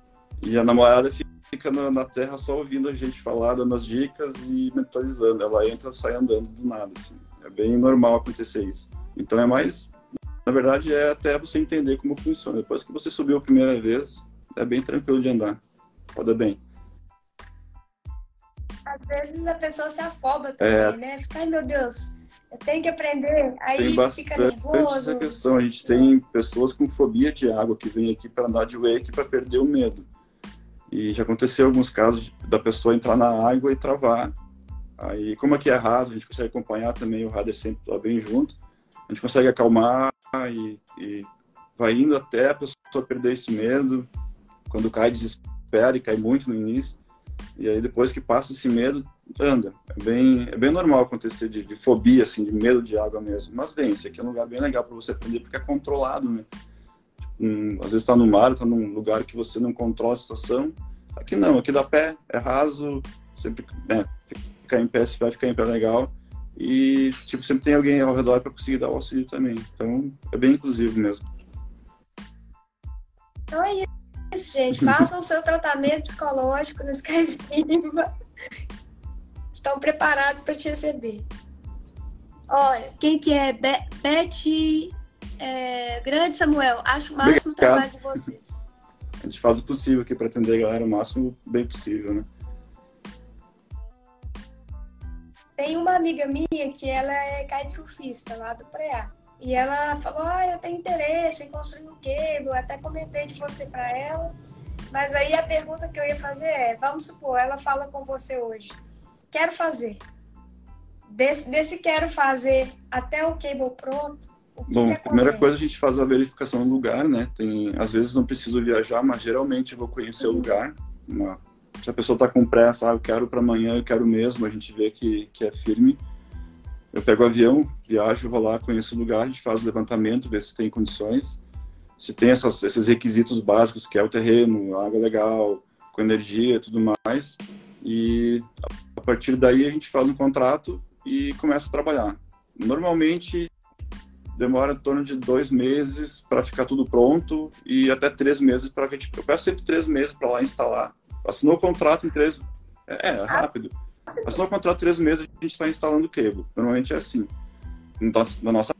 E a namorada fica na, na, terra só ouvindo a gente falar, dando as dicas e mentalizando. Ela entra sai andando do nada, assim. É bem normal acontecer isso. Então é mais, na verdade, é até você entender como funciona. Depois que você subiu a primeira vez, é bem tranquilo de andar. Roda bem às vezes a pessoa se afoba também, é. né? Fica, ai meu Deus, eu tenho que aprender. Aí tem bastante fica nervoso. essa questão. A gente tem pessoas com fobia de água que vêm aqui para andar de wake para perder o medo. E já aconteceu alguns casos da pessoa entrar na água e travar. Aí, como aqui é raso, a gente consegue acompanhar também, o radar sempre está bem junto. A gente consegue acalmar e, e vai indo até a pessoa perder esse medo. Quando cai, desespera e cai muito no início. E aí depois que passa esse medo, anda. É bem, é bem normal acontecer de, de fobia, assim, de medo de água mesmo. Mas bem, esse aqui é um lugar bem legal para você aprender porque é controlado, né? Tipo, às vezes está no mar, está num lugar que você não controla a situação. Aqui não, aqui dá pé, é raso, sempre né, ficar em pé, se vai ficar em pé legal. E, tipo, sempre tem alguém ao redor para conseguir dar o auxílio também. Então, é bem inclusivo mesmo. Então é isso gente. Façam o seu tratamento psicológico no Skyzimba. Estão preparados para te receber. Olha, quem que é? Be Beth é, Grande Samuel. Acho o máximo o trabalho de vocês. A gente faz o possível aqui para atender a galera o máximo bem possível, né? Tem uma amiga minha que ela é kitesurfista lá do Preá. E ela falou: Ah, eu tenho interesse em construir um cable. até comentei de você para ela. Mas aí a pergunta que eu ia fazer é: vamos supor, ela fala com você hoje. Quero fazer. Desse, desse quero fazer até o cable pronto. O Bom, a primeira coisa a gente faz a verificação do lugar, né? Tem, às vezes não preciso viajar, mas geralmente eu vou conhecer uhum. o lugar. Uma, se a pessoa está com pressa, ah, eu quero para amanhã, eu quero mesmo, a gente vê que, que é firme eu pego o avião, viajo, vou lá, conheço o lugar, a gente faz o levantamento, vê se tem condições, se tem essas, esses requisitos básicos, que é o terreno, água legal, com energia e tudo mais. E a partir daí a gente faz um contrato e começa a trabalhar. Normalmente demora em torno de dois meses para ficar tudo pronto e até três meses para que a gente. Eu peço sempre três meses para lá instalar. Assinou o contrato em três. É, é rápido. Assinou o contrato três meses, a gente está instalando o cable. Normalmente é assim, na nossa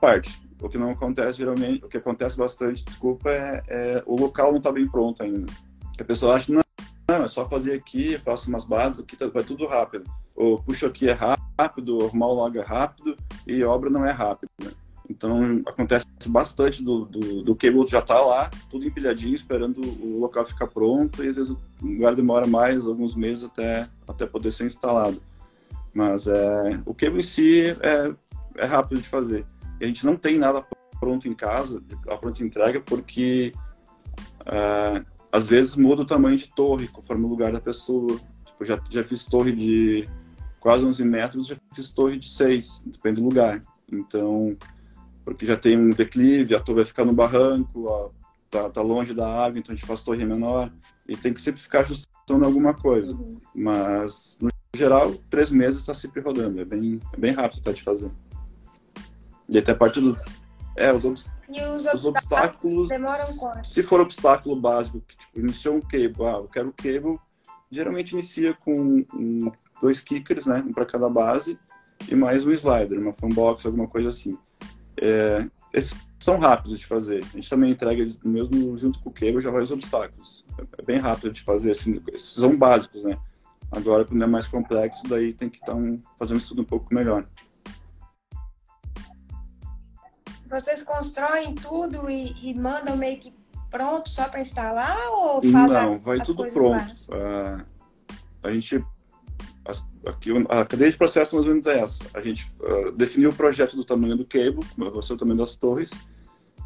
parte. o que não acontece geralmente, o que acontece bastante, desculpa, é, é o local não está bem pronto ainda. A pessoa acha, não, não, é só fazer aqui, faço umas bases, aqui tá, vai tudo rápido. Ou puxo aqui é rápido, arrumar o log é rápido e obra não é rápido. Né? Então acontece bastante do, do, do cable já tá lá, tudo empilhadinho, esperando o local ficar pronto, e às vezes o lugar demora mais, alguns meses até, até poder ser instalado. Mas é, o cable em si é, é rápido de fazer. E a gente não tem nada pronto em casa, a pronta entrega, porque é, às vezes muda o tamanho de torre, conforme o lugar da pessoa. Tipo, já, já fiz torre de quase 11 metros, já fiz torre de 6, depende do lugar. Então, porque já tem um declive, a torre vai ficar no barranco, ó, tá, tá, longe da árvore, então a gente faz torre menor, e tem que sempre ficar ajustando alguma coisa. Uhum. Mas, no geral, três meses está sempre rodando, é bem, é bem rápido tá, de fazer. E até a parte dos... É, os, ob... os, os obstáculos... Se for obstáculo básico, que tipo, iniciou um cable, ah, eu quero o cable, geralmente inicia com um, dois kickers, né, um para cada base, e mais um slider, uma fanbox, alguma coisa assim. É, esses são rápidos de fazer. A gente também entrega mesmo junto com o cable já vai os obstáculos. É bem rápido de fazer, assim, esses são básicos, né? Agora, quando é mais complexo, daí tem que estar um, fazer um estudo um pouco melhor. Vocês constroem tudo e, e mandam meio que pronto só para instalar ou faz Não, vai tudo pronto. Uh, a gente aqui, a cadeia de processo mais ou menos é essa. A gente uh, definiu o projeto do tamanho do cable, vai ser o tamanho das torres.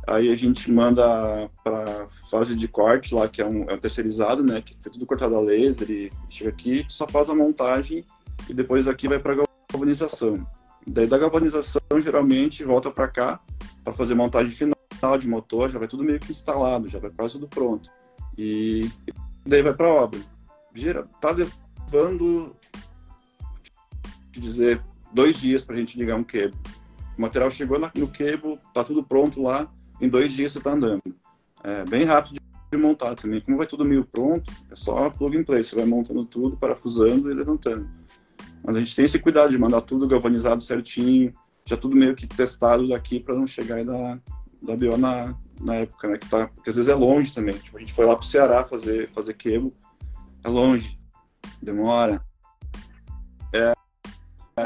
Aí a gente manda para fase de corte lá, que é um, é um terceirizado, né? Que foi tudo cortado a laser e chega aqui, só faz a montagem e depois aqui vai para galvanização. Daí da galvanização, geralmente, volta para cá para fazer montagem final de motor, já vai tudo meio que instalado, já vai quase tudo pronto. E daí vai para obra. Gira, tá levando te dizer, dois dias para a gente ligar um cable. O material chegou no cable, tá tudo pronto lá, em dois dias você está andando. É bem rápido de montar também. Como vai tudo meio pronto, é só plug and play. Você vai montando tudo, parafusando e levantando. Mas a gente tem esse cuidado de mandar tudo galvanizado certinho, já tudo meio que testado daqui para não chegar e dar, dar BO na, na época, né? Que tá, porque às vezes é longe também. Tipo, a gente foi lá pro Ceará fazer, fazer cable, é longe, demora.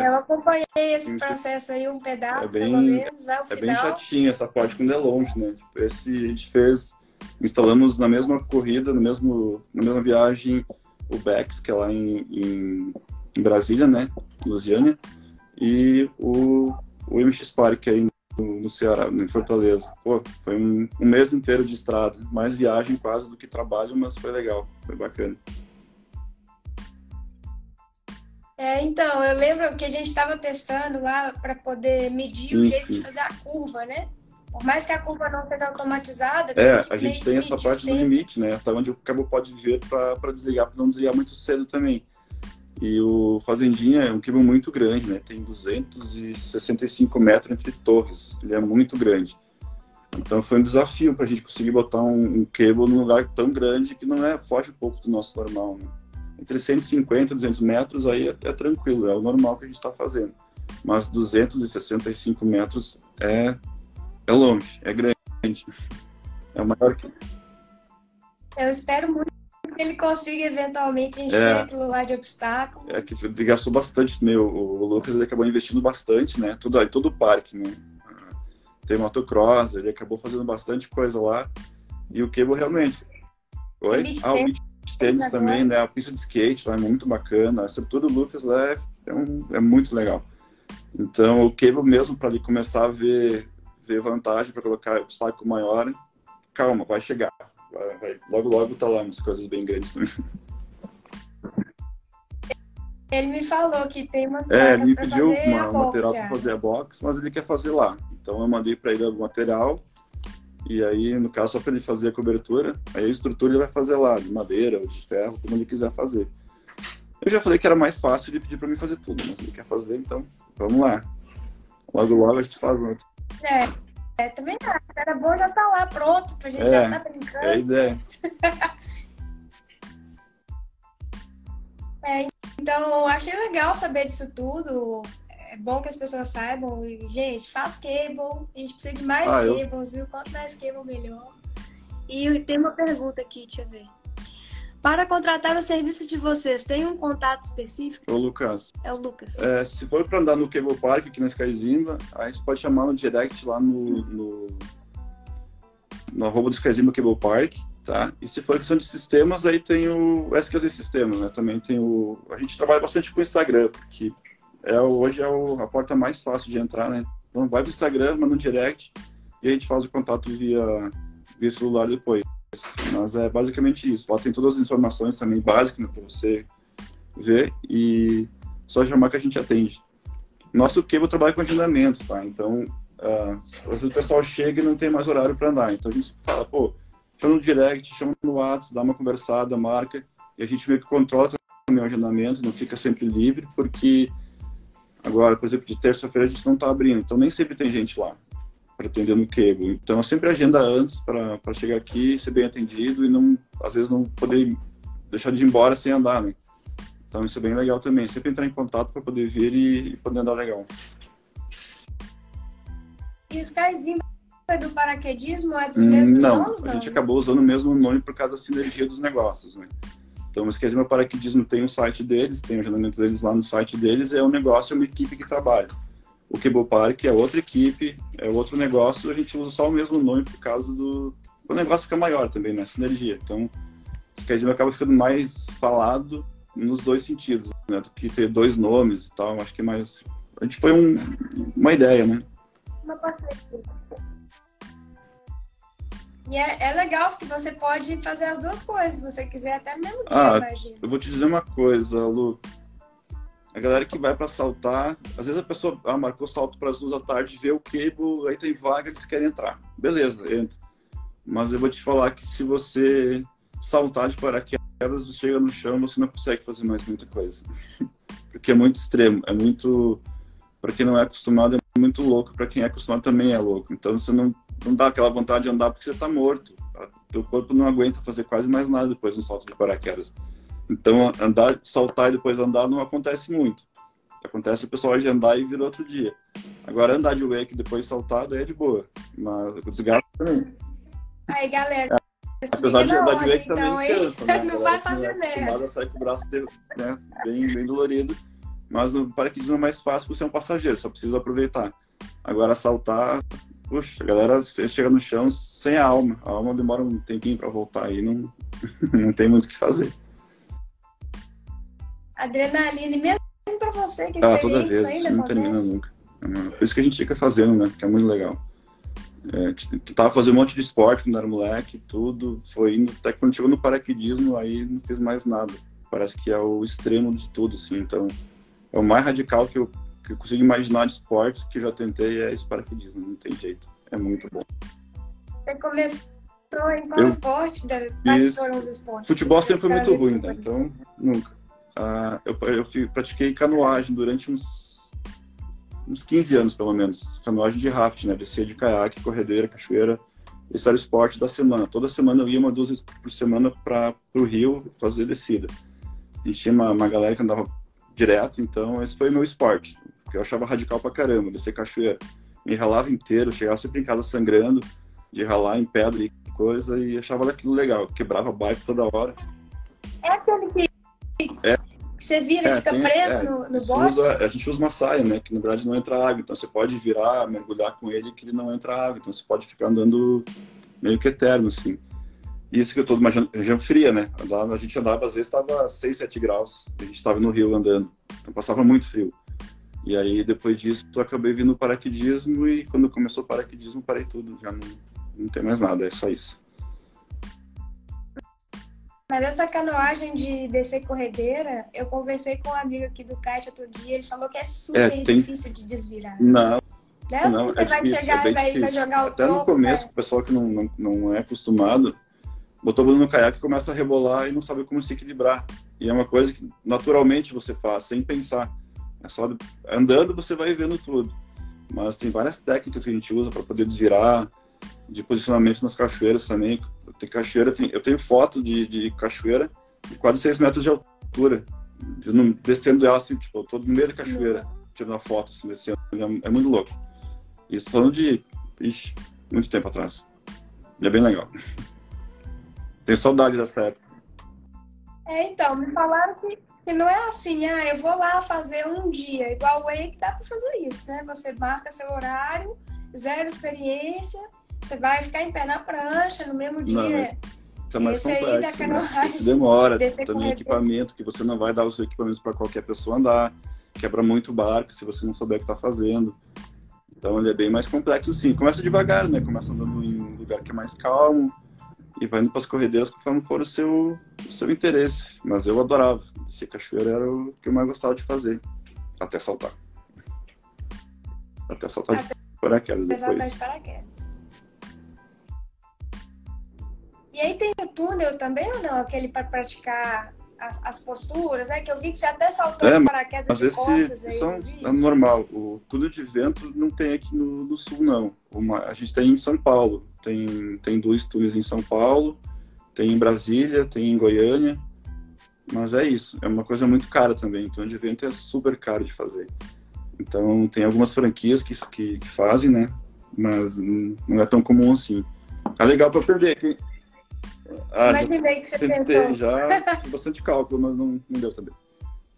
É, eu acompanhei esse processo aí, um pedaço, é bem, pelo menos, né? É bem chatinho essa parte quando é longe, né? Tipo, esse a gente fez, instalamos na mesma corrida, no mesmo, na mesma viagem, o Bex, que é lá em, em, em Brasília, né? Lusiânia, e o, o MX Park aí no, no Ceará, em Fortaleza. Pô, foi um, um mês inteiro de estrada, mais viagem quase do que trabalho, mas foi legal, foi bacana. É, então, eu lembro que a gente estava testando lá para poder medir o jeito de fazer a curva, né? Por mais que a curva não seja automatizada. É, a gente tem essa parte do limite, né? Até onde o cabo pode ver para desligar, para não desligar muito cedo também. E o Fazendinha é um cabo muito grande, né? Tem 265 metros entre torres. Ele é muito grande. Então foi um desafio para a gente conseguir botar um, um cable num lugar tão grande que não é foge um pouco do nosso normal. Né? Entre 150 e 200 metros aí é, é tranquilo, é o normal que a gente está fazendo. Mas 265 metros é, é longe, é grande. É o maior que. Eu espero muito que ele consiga eventualmente encher é, aquilo lá de obstáculo. É que ele gastou bastante, né? O, o Lucas ele acabou investindo bastante, né? Tudo aí, todo o parque, né? Tem motocross, ele acabou fazendo bastante coisa lá. E o Cable realmente. Oi? Ah, o tênis também, né? A pista de skate lá é muito bacana. A estrutura do Lucas lá é, é, um, é muito legal. Então, o cable mesmo, para ele começar a ver, ver vantagem para colocar o saco maior, calma, vai chegar. Vai, vai. Logo, logo tá lá umas coisas bem grandes também. Ele me falou que tem uma É, ele me pediu uma, material para fazer a box, mas ele quer fazer lá. Então eu mandei para ele o material e aí, no caso, só para ele fazer a cobertura, aí a estrutura ele vai fazer lá, de madeira ou de ferro, como ele quiser fazer. Eu já falei que era mais fácil ele pedir para mim fazer tudo, mas ele quer fazer, então vamos lá. Logo, logo a gente faz outro. É, é também tá. Era bom já tá lá pronto, pra gente é, já tá brincando. É a ideia. é, então, achei legal saber disso tudo. É bom que as pessoas saibam. E, gente, faz cable. A gente precisa de mais ah, cables, eu... viu? Quanto mais cable, melhor. E tem uma pergunta aqui, deixa eu ver. Para contratar o serviço de vocês, tem um contato específico? É o Lucas. É o Lucas. É, se for para andar no Cable Park, aqui na Skyzimba, a gente pode chamar no direct lá no, no, no arroba do Skyzimba Cable Park, tá? E se for questão de sistemas, aí tem o SQZ Sistema, né? Também tem o... A gente trabalha bastante com o Instagram, porque é, hoje é o, a porta mais fácil de entrar, né? Então vai pro Instagram, manda no direct, e a gente faz o contato via, via celular depois. Mas é basicamente isso. Lá tem todas as informações também básicas né, para você ver e só chamar que a gente atende. Nosso cable trabalha com agendamento, tá? Então, uh, o pessoal chega e não tem mais horário para andar. Então a gente fala, pô, chama no direct, chama no WhatsApp, dá uma conversada, marca, e a gente meio que controla também o agendamento, não fica sempre livre, porque agora, por exemplo, de terça-feira a gente não está abrindo, então nem sempre tem gente lá pretendendo cable. Então, eu sempre agenda antes para chegar aqui, ser bem atendido e não, às vezes não poder deixar de ir embora sem andar, né? Então, isso é bem legal também. Sempre entrar em contato para poder vir e, poder andar legal. E o Skyzinho é do paraquedismo? É dos mesmos não, donos? Não, a gente acabou usando o mesmo nome por causa da sinergia dos negócios, né? Então, o Skyzinho Paraquedismo tem o site deles, tem o agendamento deles lá no site deles, é um negócio, é uma equipe que trabalha. O Cable Park é outra equipe, é outro negócio, a gente usa só o mesmo nome por causa do. O negócio fica maior também, né? Sinergia. Então, Skyzim acaba ficando mais falado nos dois sentidos, né? Do que ter dois nomes e tal. Acho que mais. A gente foi um, uma ideia, né? Uma parceria. E é, é, legal porque você pode fazer as duas coisas, se você quiser até mesmo dia, ah, imagina. Eu vou te dizer uma coisa, Lu. A galera que vai para saltar, às vezes a pessoa ah, marcou salto para as duas da tarde, vê o cable, aí tem vaga, eles querem entrar. Beleza, entra. Mas eu vou te falar que se você saltar de paraquedas, você chega no chão, você não consegue fazer mais muita coisa. Porque é muito extremo, é muito. Para quem não é acostumado, é muito louco. Para quem é acostumado, também é louco. Então você não, não dá aquela vontade de andar porque você está morto. O teu corpo não aguenta fazer quase mais nada depois do salto de paraquedas. Então, andar, saltar e depois andar não acontece muito. Acontece o pessoal agendar e vir outro dia. Agora, andar de wake e depois saltar, daí é de boa. Mas o desgaste também. Aí, galera. É, apesar de andar de wake então, também cansa, né? Não vai fazer é merda. sai com o braço né, bem, bem dolorido. Mas no paraquedismo é mais fácil por ser um passageiro, só precisa aproveitar. Agora, saltar, puxa, a galera chega no chão sem a alma. A alma demora um tempinho para voltar aí, não, não tem muito o que fazer adrenalina. E mesmo para você que ah, toda vez, ainda não termina nunca. É por isso que a gente fica fazendo, né? Que é muito legal. É, tava fazendo um monte de esporte quando era moleque, tudo. Foi indo, até quando chegou no paraquedismo, aí não fiz mais nada. Parece que é o extremo de tudo, assim. Então, é o mais radical que eu, que eu consigo imaginar de esportes que eu já tentei é esse paraquedismo. Não tem jeito. É muito bom. Você começou em qual eu esporte? Quais foram os esportes? Futebol sempre foi muito ruim, né? Então, nunca. Uh, eu, eu pratiquei canoagem durante uns, uns 15 anos, pelo menos. Canoagem de raft, né? Descia de caiaque, corredeira, cachoeira. Esse era o esporte da semana. Toda semana eu ia uma, duas vezes por semana para o Rio fazer descida. A gente tinha uma, uma galera que andava direto, então esse foi o meu esporte. Que eu achava radical pra caramba, descer cachoeira. Me ralava inteiro, chegava sempre em casa sangrando, de ralar em pedra e coisa, e achava aquilo legal. Quebrava bike toda hora. É aquele que é. Você vira é, e fica tem, preso é, no, no? Usa, a gente usa uma saia, né? Que na verdade não entra água. Então você pode virar, mergulhar com ele que ele não entra água. Então você pode ficar andando meio que eterno, assim. Isso que eu tô numa região fria, né? Andava, a gente andava, às vezes estava 6, 7 graus. A gente estava no rio andando. Então passava muito frio. E aí, depois disso, eu acabei vindo paraquedismo e quando começou o paraquedismo, parei tudo. Já não, não tem mais nada, é só isso. Mas essa canoagem de descer corredeira, eu conversei com um amigo aqui do Caixa outro dia, ele falou que é super é, tem... difícil de desvirar. Não. Né? Não, você é vai difícil, chegar é e vai, vai, jogar o Até no começo, o pessoal que não, não, não é acostumado, botou no caiaque e começa a rebolar e não sabe como se equilibrar. E é uma coisa que naturalmente você faz, sem pensar. É só andando você vai vendo tudo. Mas tem várias técnicas que a gente usa para poder desvirar, de posicionamento nas cachoeiras também. Tem cachoeira, tem, eu tenho foto de, de cachoeira de quase 6 metros de altura. Eu não, descendo ela assim, tipo, eu tô no meio da cachoeira. tirando a foto assim, desse ano. É, é muito louco. Isso falando de ixi, muito tempo atrás. E é bem legal. Tenho saudade dessa época. É, então, me falaram que, que não é assim, ah, eu vou lá fazer um dia, igual o Wake dá para fazer isso, né? Você marca seu horário, zero experiência, você vai ficar em pé na prancha no mesmo dia. Não, isso é mais Esse complexo, né? Isso demora, também equipamento, que você não vai dar o seu equipamento para qualquer pessoa andar, quebra muito o barco se você não souber o que está fazendo. Então ele é bem mais complexo, sim. Começa devagar, né? Começa andando em um lugar que é mais calmo, e vai indo para as corredeiras conforme for o seu, o seu interesse. Mas eu adorava. Descer cachoeira era o que eu mais gostava de fazer. Até saltar. Até saltar Até de paraquedas depois. De paraquedas. E aí tem o túnel também ou não? Aquele para praticar as, as, posturas, né? Que eu vi que você até saltou é, de paraquedas mas de esse, costas aí. São, é normal. O túnel de vento não tem aqui no, no sul, não. Uma, a gente tem em São Paulo. Tem, tem dois túneis em São Paulo, tem em Brasília, tem em Goiânia. Mas é isso. É uma coisa muito cara também. Túnel de vento é super caro de fazer. Então tem algumas franquias que, que, que fazem, né? Mas não é tão comum assim. É legal para perder. Ah, Imaginei que você tentei pensou. já bastante cálculo, mas não, não deu também.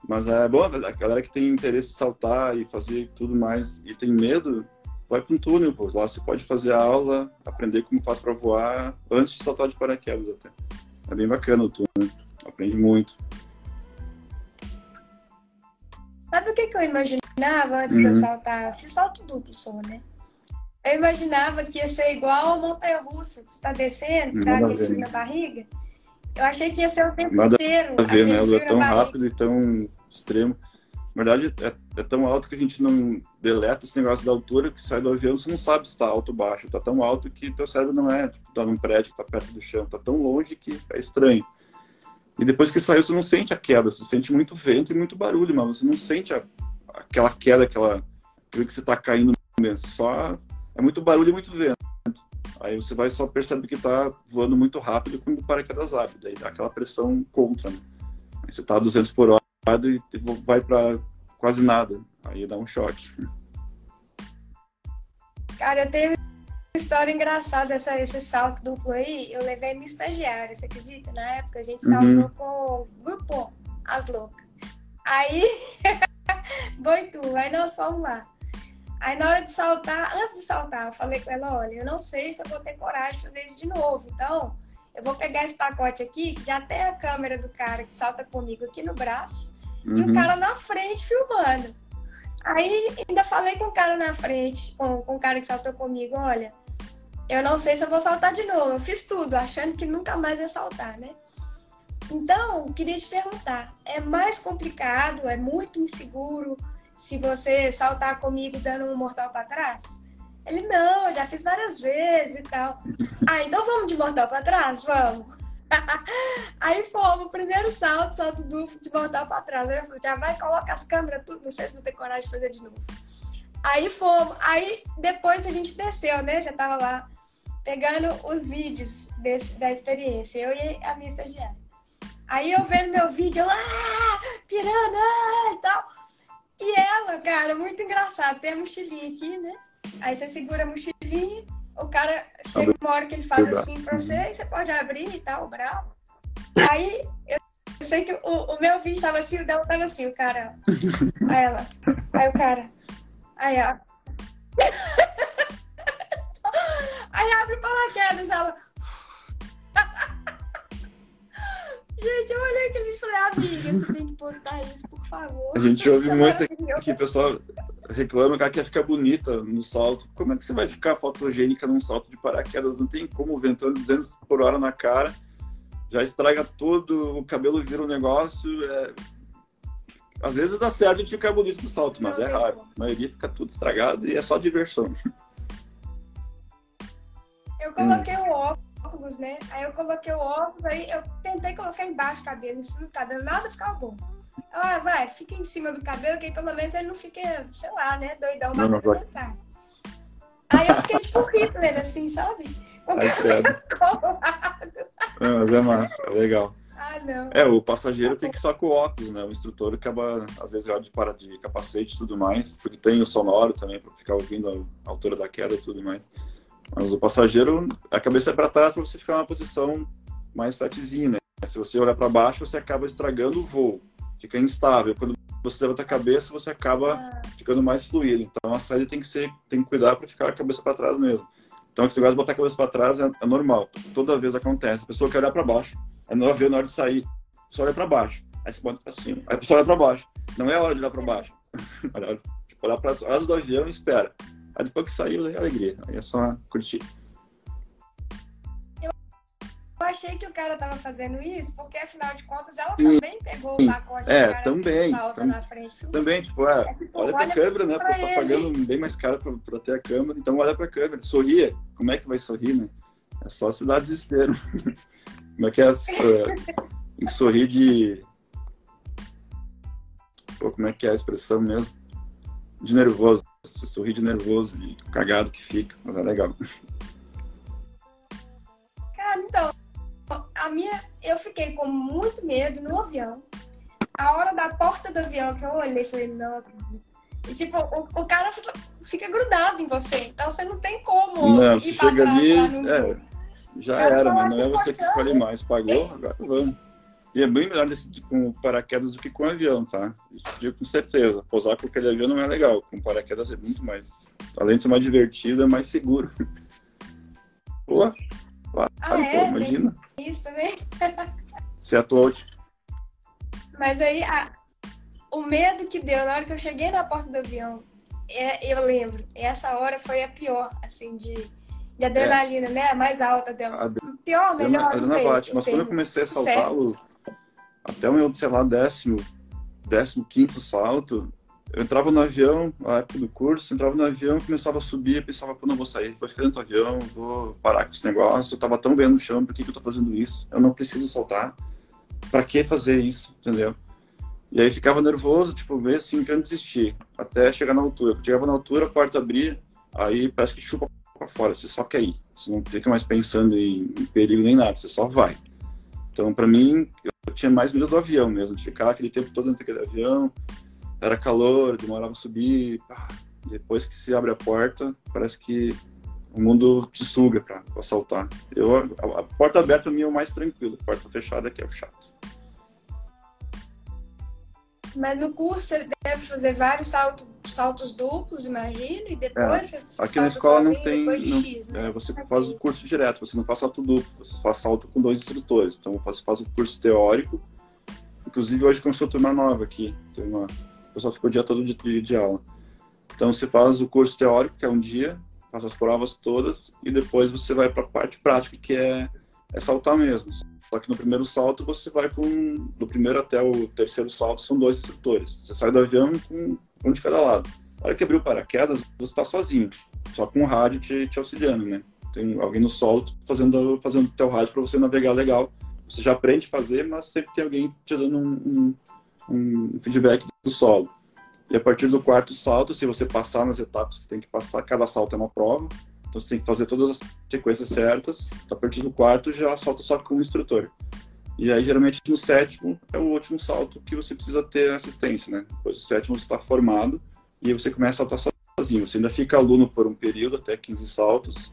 Mas é bom, a galera que tem interesse em saltar e fazer tudo mais e tem medo, vai para um túnel, pô. Lá você pode fazer a aula, aprender como faz para voar antes de saltar de paraquedas até. É bem bacana o túnel, aprende muito. Sabe o que, que eu imaginava antes uhum. de eu uhum. saltar? Fiz salto duplo só, né? Eu imaginava que ia ser igual a montanha russa, que você está descendo, tá aquele na barriga. Eu achei que ia ser o tempo Nada inteiro. A ver, né? É tão rápido e tão extremo. Na verdade, é, é, tão alto que a gente não deleta esse negócio da altura que sai do avião, você não sabe se está alto ou baixo. Está tão alto que teu cérebro não é, tipo, tá num prédio que está perto do chão, está tão longe que é estranho. E depois que saiu, você não sente a queda, você sente muito vento e muito barulho, mas você não sente a, aquela queda, aquela, aquilo que você está caindo mesmo. Só é muito barulho e muito vento. Aí você vai só percebe que está voando muito rápido quando o paraquedas abre, daí dá aquela pressão contra. Né? Aí você está a 200 por hora e vai para quase nada. Aí dá um choque. Cara, eu tenho uma história engraçada essa, esse salto duplo aí. Eu levei minha estagiária, você acredita? Na época a gente saltou uhum. com o grupo As Loucas. Aí, Boitu, aí nós fomos lá. Aí na hora de saltar, antes de saltar, eu falei com ela, olha, eu não sei se eu vou ter coragem de fazer isso de novo. Então, eu vou pegar esse pacote aqui, que já tem a câmera do cara que salta comigo aqui no braço, uhum. e o uhum. cara na frente filmando. Aí ainda falei com o cara na frente, com, com o cara que saltou comigo, olha, eu não sei se eu vou saltar de novo. Eu fiz tudo, achando que nunca mais ia saltar, né? Então, queria te perguntar, é mais complicado, é muito inseguro? se você saltar comigo dando um mortal para trás? Ele, não, já fiz várias vezes e tal. Ah, então vamos de mortal para trás? Vamos. Aí fomos, primeiro salto, salto duplo de mortal para trás. Eu falei, já vai, coloca as câmeras, tudo, não sei se vou ter coragem de fazer de novo. Aí fomos, aí depois a gente desceu, né? Já tava lá pegando os vídeos desse, da experiência, eu e a minha estagiária. Aí eu vendo meu vídeo, eu ah, e tal. E ela, cara, muito engraçado. Tem a mochilinha aqui, né? Aí você segura a mochilinha, o cara chega uma hora que ele faz assim pra você, e você pode abrir e tal, bravo. Aí eu sei que o, o meu vídeo tava assim, o dela tava assim, o cara. Aí ela. Aí o cara. Aí ela. Aí abre o paraquedas, ela. Gente, eu olhei aquele vídeo e falei, amiga, você tem que postar isso, por favor. A gente ouve tá muito aqui, o pessoal reclama que ela quer ficar bonita no salto. Como é que você vai ficar fotogênica num salto de paraquedas? Não tem como, ventando 200 por hora na cara, já estraga tudo, o cabelo vira um negócio. É... Às vezes dá certo de ficar bonito no salto, mas não, é raro. A maioria fica tudo estragado e é só diversão. Eu coloquei hum. o óculos né? Aí eu coloquei o óculos, aí eu tentei colocar embaixo o cabelo, em cima do cabelo, nada ficava bom. Ah, vai, fica em cima do cabelo, que aí pelo menos ele não fica, sei lá, né, doidão, mas não, não cara. Aí eu fiquei tipo Hitler, assim, sabe? Ai, credo. mas é massa, é legal. Ah, não. É, o passageiro tem que só com óculos, né? O instrutor acaba, às vezes, de para de capacete e tudo mais, porque tem o sonoro também para ficar ouvindo a altura da queda e tudo mais. Mas o passageiro, a cabeça é para trás para você ficar numa posição mais flatzinha, né? Se você olhar para baixo, você acaba estragando o voo, fica instável. Quando você levanta a cabeça, você acaba ficando mais fluido. Então a saída tem que ser, tem que cuidar para ficar a cabeça para trás mesmo. Então esse negócio de botar a cabeça para trás é, é, normal, toda vez acontece. A pessoa quer olhar para baixo, aí não vê na hora de sair, só olha para baixo, aí você bota para cima, aí a pessoa olha para baixo. Não é hora de olhar para baixo, tipo, olhar para as do avião e espera. Aí depois que saiu, é alegria, aí é só curtir. Eu achei que o cara tava fazendo isso porque, afinal de contas, ela também pegou o pacote é, cara também, tam, na frente. Também, tipo, é, é tipo, olha, olha pra câmera, né? Pra tá pagando bem mais caro pra, pra, ter a câmera, então olha pra câmera, sorria. Como é que vai sorrir, né? É só se dar desespero. Como é que é? Tem que sorrir de. Pô, como é que é a expressão mesmo? De nervoso. Você sorri de nervoso, de cagado que fica, mas é legal. Cara, então, a minha, eu fiquei com muito medo no avião. A hora da porta do avião que eu olhei, falei, não E tipo, o, o cara fica, grudado em você. Então você não tem como não, ir trás ali, é, já eu era, né? Não é você que escolhe mais. Pagou, agora vamos. E é bem melhor decidir com paraquedas do que com avião, tá? Isso digo com certeza. Pousar com aquele avião não é legal. Com paraquedas é muito mais. Além de ser mais divertido, é mais seguro. Pô, claro, ah, é? pô, imagina. Isso também. Você atuou. Mas aí, a, o medo que deu na hora que eu cheguei na porta do avião, é, eu lembro, essa hora foi a pior, assim, de, de adrenalina, é. né? A mais alta. Deu. A, pior, melhor. Adrenalina bate, mas quando eu comecei a saltá-lo, até o meu, sei lá, décimo, décimo quinto salto, eu entrava no avião, na época do curso, entrava no avião, começava a subir, pensava, pô, não vou sair, vou ficar dentro do avião, vou parar com esse negócio, eu tava tão bem no chão, por que, que eu tô fazendo isso? Eu não preciso saltar, para que fazer isso, entendeu? E aí ficava nervoso, tipo, meio assim, querendo desistir, até chegar na altura. Chegava na altura, a porta abria, aí parece que chupa para fora, você só quer ir, você não fica mais pensando em, em perigo nem nada, você só vai. Então, para mim, eu tinha mais medo do avião mesmo, de ficar aquele tempo todo dentro daquele avião, era calor, demorava a subir. Depois que se abre a porta, parece que o mundo te suga para saltar. Eu, a, a, porta aberta para mim é o mais tranquilo, a porta fechada que é o chato. Mas no curso você deve fazer vários saltos, saltos duplos, imagino, e depois é. você Aqui na escola não tem. Não, X, né? é, você Aqui. faz o curso direto, você não faz salto duplo, você faz salto com dois instrutores. Então você faz o curso teórico. Inclusive hoje começou a turma nova aqui. Tem uma o pessoal ficou o dia todo de, de, de aula. Então você faz o curso teórico, que é um dia, faz as provas todas, e depois você vai para a parte prática, que é, é saltar mesmo. Só que no primeiro salto você vai com. Do primeiro até o terceiro salto são dois instrutores. Você sai do avião com um de cada lado. Na hora que abrir o paraquedas, você está sozinho, só com o rádio te, te auxiliando, né? Tem alguém no solo fazendo, fazendo teu rádio para você navegar legal. Você já aprende a fazer, mas sempre tem alguém te dando um, um um feedback do solo. E a partir do quarto salto, se você passar nas etapas que tem que passar, cada salto é uma prova, então você tem que fazer todas as sequências certas. A partir do quarto já salta só com o instrutor. E aí, geralmente, no sétimo é o último salto que você precisa ter assistência, né? Depois do sétimo você está formado e você começa a saltar sozinho. Você ainda fica aluno por um período, até 15 saltos,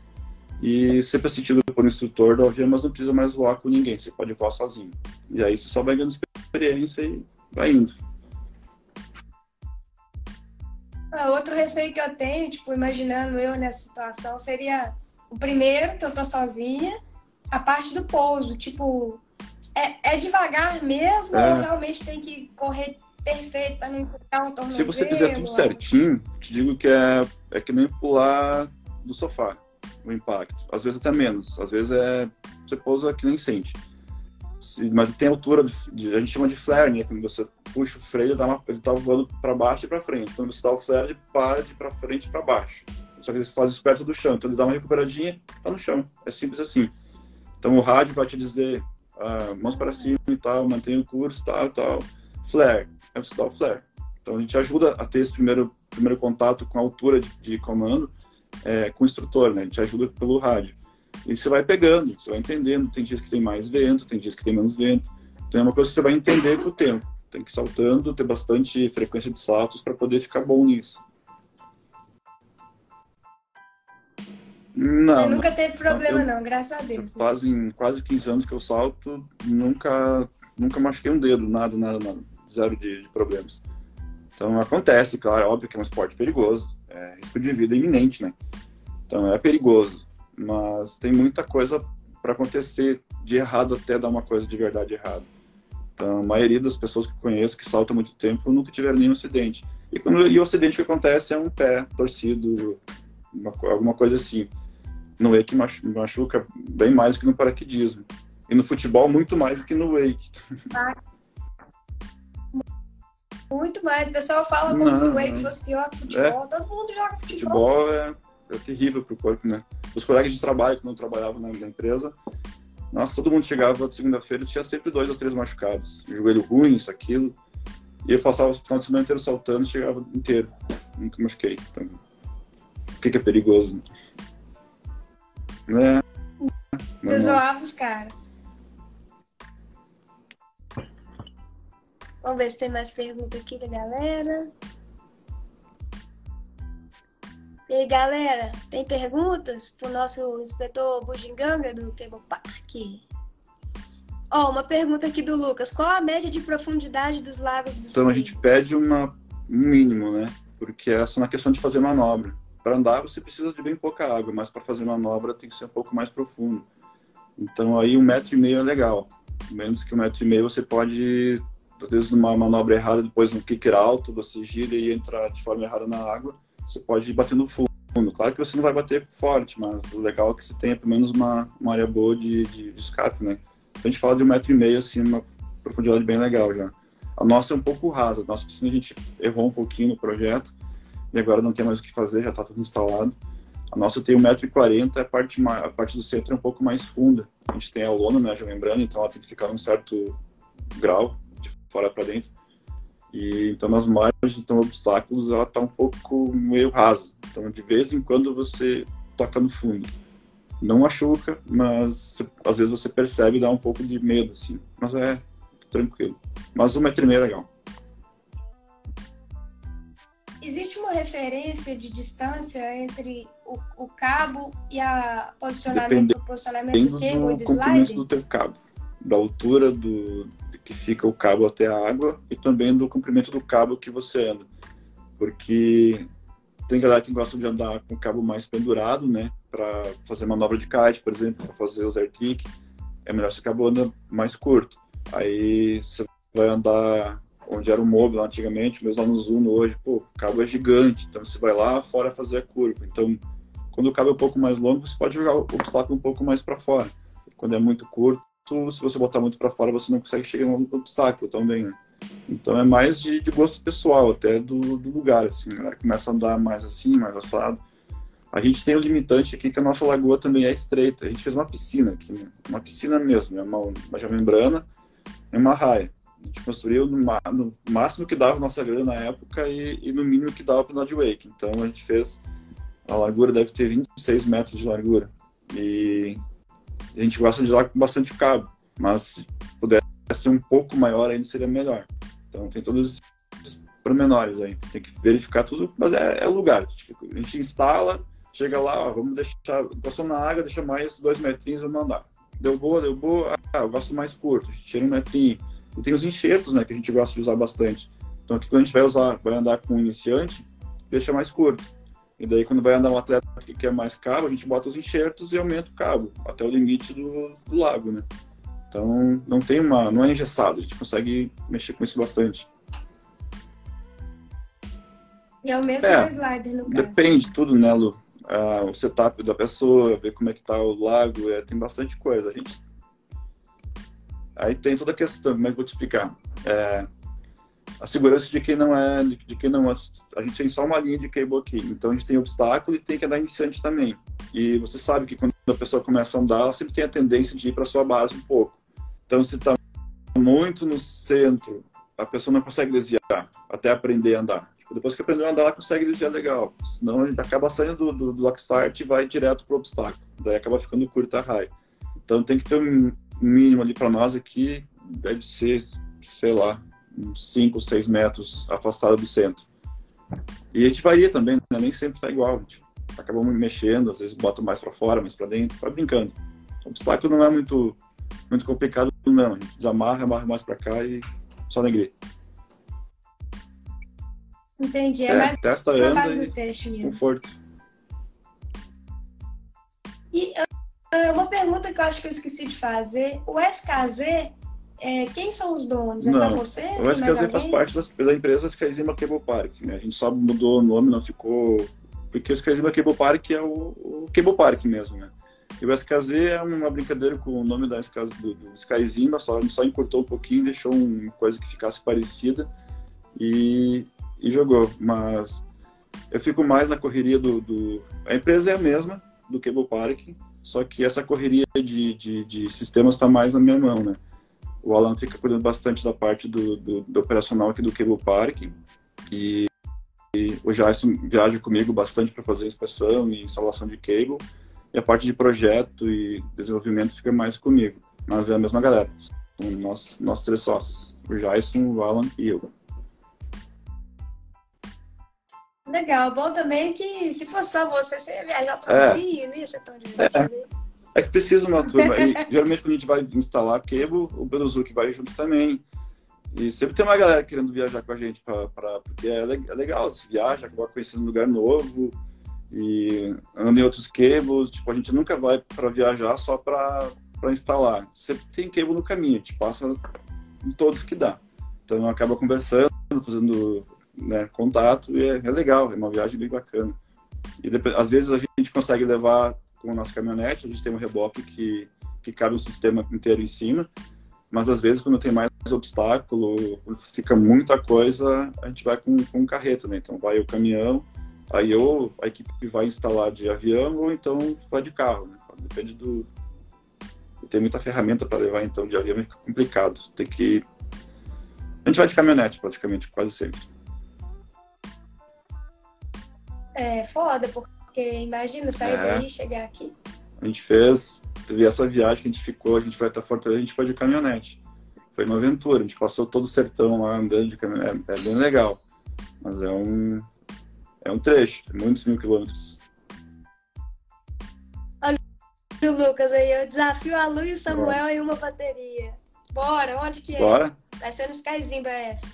e sempre assistido por um instrutor do avião, mas não precisa mais voar com ninguém, você pode voar sozinho. E aí você só vai ganhando experiência e vai indo. Ah, outro receio que eu tenho, tipo, imaginando eu nessa situação, seria o primeiro, que eu tô sozinha, a parte do pouso, tipo, é, é devagar mesmo é. ou realmente tem que correr perfeito para não encurtar um tornozelo? Se você fizer tudo certinho, te digo que é, é que nem pular do sofá, o impacto. Às vezes até menos, às vezes é você pousa que nem sente mas tem altura, de, a gente chama de flare, né? Quando você puxa o freio, dá uma, ele tá voando para baixo e para frente. Quando você dá o flare, ele para de para frente e para baixo. Só que ele faz isso perto do chão. Então ele dá uma recuperadinha, tá no chão. É simples assim. Então o rádio vai te dizer ah, mãos para cima e tal, mantenha o curso, tal, tal. Flare. Aí você dá o flare. Então a gente ajuda a ter esse primeiro, primeiro contato com a altura de, de comando é, com o instrutor, né? A gente ajuda pelo rádio. E você vai pegando, você vai entendendo. Tem dias que tem mais vento, tem dias que tem menos vento. Então é uma coisa que você vai entender com o tempo. Tem que ir saltando, ter bastante frequência de saltos para poder ficar bom nisso. Não. Você nunca teve problema, eu, não, graças a Deus. Fazem quase 15 anos que eu salto, nunca, nunca machuquei um dedo, nada, nada, nada. Zero de, de problemas. Então acontece, claro, é óbvio que é um esporte perigoso, é risco de vida iminente, né? Então é perigoso, mas tem muita coisa para acontecer de errado até dar uma coisa de verdade errada. Então, a maioria das pessoas que conheço que saltam muito tempo nunca tiveram nenhum acidente. E, quando, e o acidente que acontece é um pé torcido, uma, alguma coisa assim. No wake machuca bem mais do que no paraquedismo. E no futebol, muito mais do que no wake. Muito mais. O pessoal fala como não, se o wake fosse pior que o futebol. É, Todo mundo joga futebol. Futebol é, é terrível para o corpo, né? Os colegas de trabalho, que não trabalhavam na, na empresa, nossa, todo mundo chegava segunda-feira, tinha sempre dois ou três machucados. Joelho ruim, isso, aquilo. E eu passava o final de semana inteiro saltando, chegava inteiro. Nunca machuquei. Então, o que, que é perigoso? Né? Eu zoava os caras. Vamos ver se tem mais perguntas aqui da galera. E aí, galera, tem perguntas pro nosso inspetor Bujinganga do Cable Park? Ó, oh, uma pergunta aqui do Lucas. Qual a média de profundidade dos lagos dos Então, a gente pede uma, um mínimo, né? Porque essa é uma questão de fazer manobra. Para andar, você precisa de bem pouca água, mas para fazer manobra tem que ser um pouco mais profundo. Então, aí um metro e meio é legal. Menos que um metro e meio você pode, às vezes, numa manobra errada, depois no kicker alto, você gira e entra de forma errada na água você pode ir batendo fundo. Claro que você não vai bater forte, mas o legal é que você tenha pelo menos uma, uma área boa de, de, de escape, né? A gente fala de um metro e meio, assim, uma profundidade bem legal já. A nossa é um pouco rasa. A nossa piscina a gente errou um pouquinho no projeto e agora não tem mais o que fazer, já está tudo instalado. A nossa tem 1,40m, a parte, a parte do centro é um pouco mais funda. A gente tem a lona, né, já lembrando, então ela tem que ficar num certo grau, de fora para dentro. E então nas margens, então obstáculos, ela está um pouco meio rasa. Então de vez em quando você toca no fundo. Não machuca, mas às vezes você percebe e dá um pouco de medo assim. Mas é tranquilo. Mas um metro e meio é legal. Existe uma referência de distância entre o, o cabo e a posicionamento, o posicionamento do cabo e do slide? do teu cabo, da altura do, que fica o cabo até a água e também do comprimento do cabo que você anda. Porque tem galera que gosta de andar com o cabo mais pendurado, né? Para fazer manobra de kite, por exemplo, para fazer os air trick, é melhor se o cabo anda mais curto. Aí você vai andar onde era o móvel antigamente, meus alunos Uno hoje, pô, o cabo é gigante, então você vai lá fora fazer a curva. Então, quando o cabo é um pouco mais longo, você pode jogar o obstáculo um pouco mais para fora. Quando é muito curto, se você botar muito para fora, você não consegue chegar no obstáculo também, né? Então é mais de, de, gosto pessoal, até do, do lugar, assim, galera começa a andar mais assim, mais assado. A gente tem o um limitante aqui que a nossa lagoa também é estreita. A gente fez uma piscina aqui, né? uma piscina mesmo, é uma, uma membrana e uma raia. A gente construiu no, no, máximo que dava nossa grana na época e, e no mínimo que dava para o Wake. Então a gente fez, a largura deve ter 26 metros de largura. E a gente gosta de lá com bastante cabo, mas se pudesse ser um pouco maior ainda seria melhor. Então tem todos esses pormenores aí, tem que verificar tudo, mas é, é lugar. A gente instala, chega lá, ó, vamos deixar, passou na água, deixa mais dois metrinhos, vamos andar. Deu boa, deu boa, ah, eu gosto mais curto, a gente tira um metrinho. E tem os enxertos, né, que a gente gosta de usar bastante. Então aqui quando a gente vai usar, vai andar com um iniciante, deixa mais curto. E daí, quando vai andar um atleta que quer mais cabo, a gente bota os enxertos e aumenta o cabo, até o limite do, do lago, né? Então, não tem uma... não é engessado, a gente consegue mexer com isso bastante. E é o mesmo é, slider, no caso? Depende tudo, né, Lu? Ah, o setup da pessoa, ver como é que tá o lago, é, tem bastante coisa. A gente... Aí tem toda a questão, como é que eu vou te explicar? É, a segurança de quem não é, de quem não é, a gente tem só uma linha de cable aqui, então a gente tem obstáculo e tem que andar iniciante também. E você sabe que quando a pessoa começa a andar, ela sempre tem a tendência de ir para sua base um pouco. Então se está muito no centro, a pessoa não consegue desviar até aprender a andar. Tipo, depois que aprendeu a andar, ela consegue desviar legal. Senão a gente acaba saindo do, do, do e vai direto pro obstáculo. Daí acaba ficando curta a. Então tem que ter um mínimo ali para nós aqui deve ser, sei lá, uns 5, 6 metros afastada do centro. E a gente varia também, né? nem sempre tá igual. A gente acaba mexendo, às vezes bota mais para fora, mais para dentro, vai brincando. O obstáculo não é muito, muito complicado, não. A gente desamarra, amarra mais para cá e só alegria. Entendi. É, é mais testa, anda teste mesmo. conforto. E uh, uma pergunta que eu acho que eu esqueci de fazer. O SKZ é, quem são os donos? É não, só você? O SKZ faz parte da, da empresa Skazima Cable Park. Né? A gente só mudou o nome, não ficou. Porque o Skazima Cable Park é o, o Cable Park mesmo, né? E o SKZ é uma brincadeira com o nome da SKZ, do, do Skyzima, só, a gente só encurtou um pouquinho, deixou uma coisa que ficasse parecida e, e jogou. Mas eu fico mais na correria do, do, A empresa é a mesma do Cable Park, só que essa correria de, de, de sistemas está mais na minha mão, né? O Alan fica cuidando bastante da parte do, do, do operacional aqui do Cable Park. E, e o Jason viaja comigo bastante para fazer inspeção e instalação de cable. E a parte de projeto e desenvolvimento fica mais comigo. Mas é a mesma galera. São nós, nós três sócios. O Jason, o Alan e eu. Legal. Bom também que se fosse só você, você ia viajar é. sozinho, é. não ia ser tão divertido. É. É que precisa uma turma. E, geralmente, quando a gente vai instalar cable, o Beluzuki vai junto também. E sempre tem uma galera querendo viajar com a gente, pra, pra porque é, é legal. Você viaja, acaba conhecendo um lugar novo e anda em outros cables. Tipo, a gente nunca vai para viajar só para instalar. Sempre tem cable no caminho, a gente passa em todos que dá. Então, acaba conversando, fazendo né, contato e é, é legal, é uma viagem bem bacana. E depois, às vezes a gente consegue levar com a nossa caminhonete, a gente tem um reboque que, que cabe o sistema inteiro em cima, mas às vezes quando tem mais obstáculo, fica muita coisa, a gente vai com, com carreta, né? Então vai o caminhão, aí ou a equipe vai instalar de avião ou então vai de carro, né? Depende do... Tem muita ferramenta para levar, então de avião fica complicado. Tem que... A gente vai de caminhonete praticamente, quase sempre. É foda, porque porque imagina sair é. daí e chegar aqui. A gente fez, teve essa viagem que a gente ficou, a gente foi até Fortaleza, a gente foi de caminhonete. Foi uma aventura, a gente passou todo o sertão lá andando de caminhonete. É, é bem legal. Mas é um, é um trecho, muitos mil quilômetros. Olha o Lucas aí, eu desafio a Lu e o Samuel Bora. em uma bateria. Bora, onde que é? Bora. Vai ser no Skyzimba essa.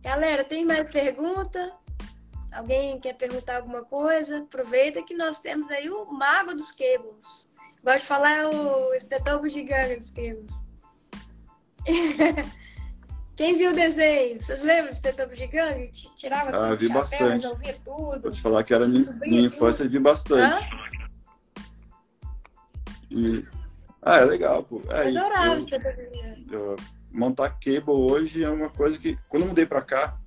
Galera, tem mais pergunta? Alguém quer perguntar alguma coisa? Aproveita que nós temos aí o mago dos cables. Gosto de falar é o espetáculo gigante dos cables. Quem viu o desenho? Vocês lembram do espetáculo gigante? Tirava ah, tudo vi chapéu, bastante. resolvia tudo. Vou te falar que era minha, minha infância, eu vi bastante. E... Ah, é legal, pô. É, eu adorava o espetáculo gigante. Montar cable hoje é uma coisa que, quando eu mudei pra cá,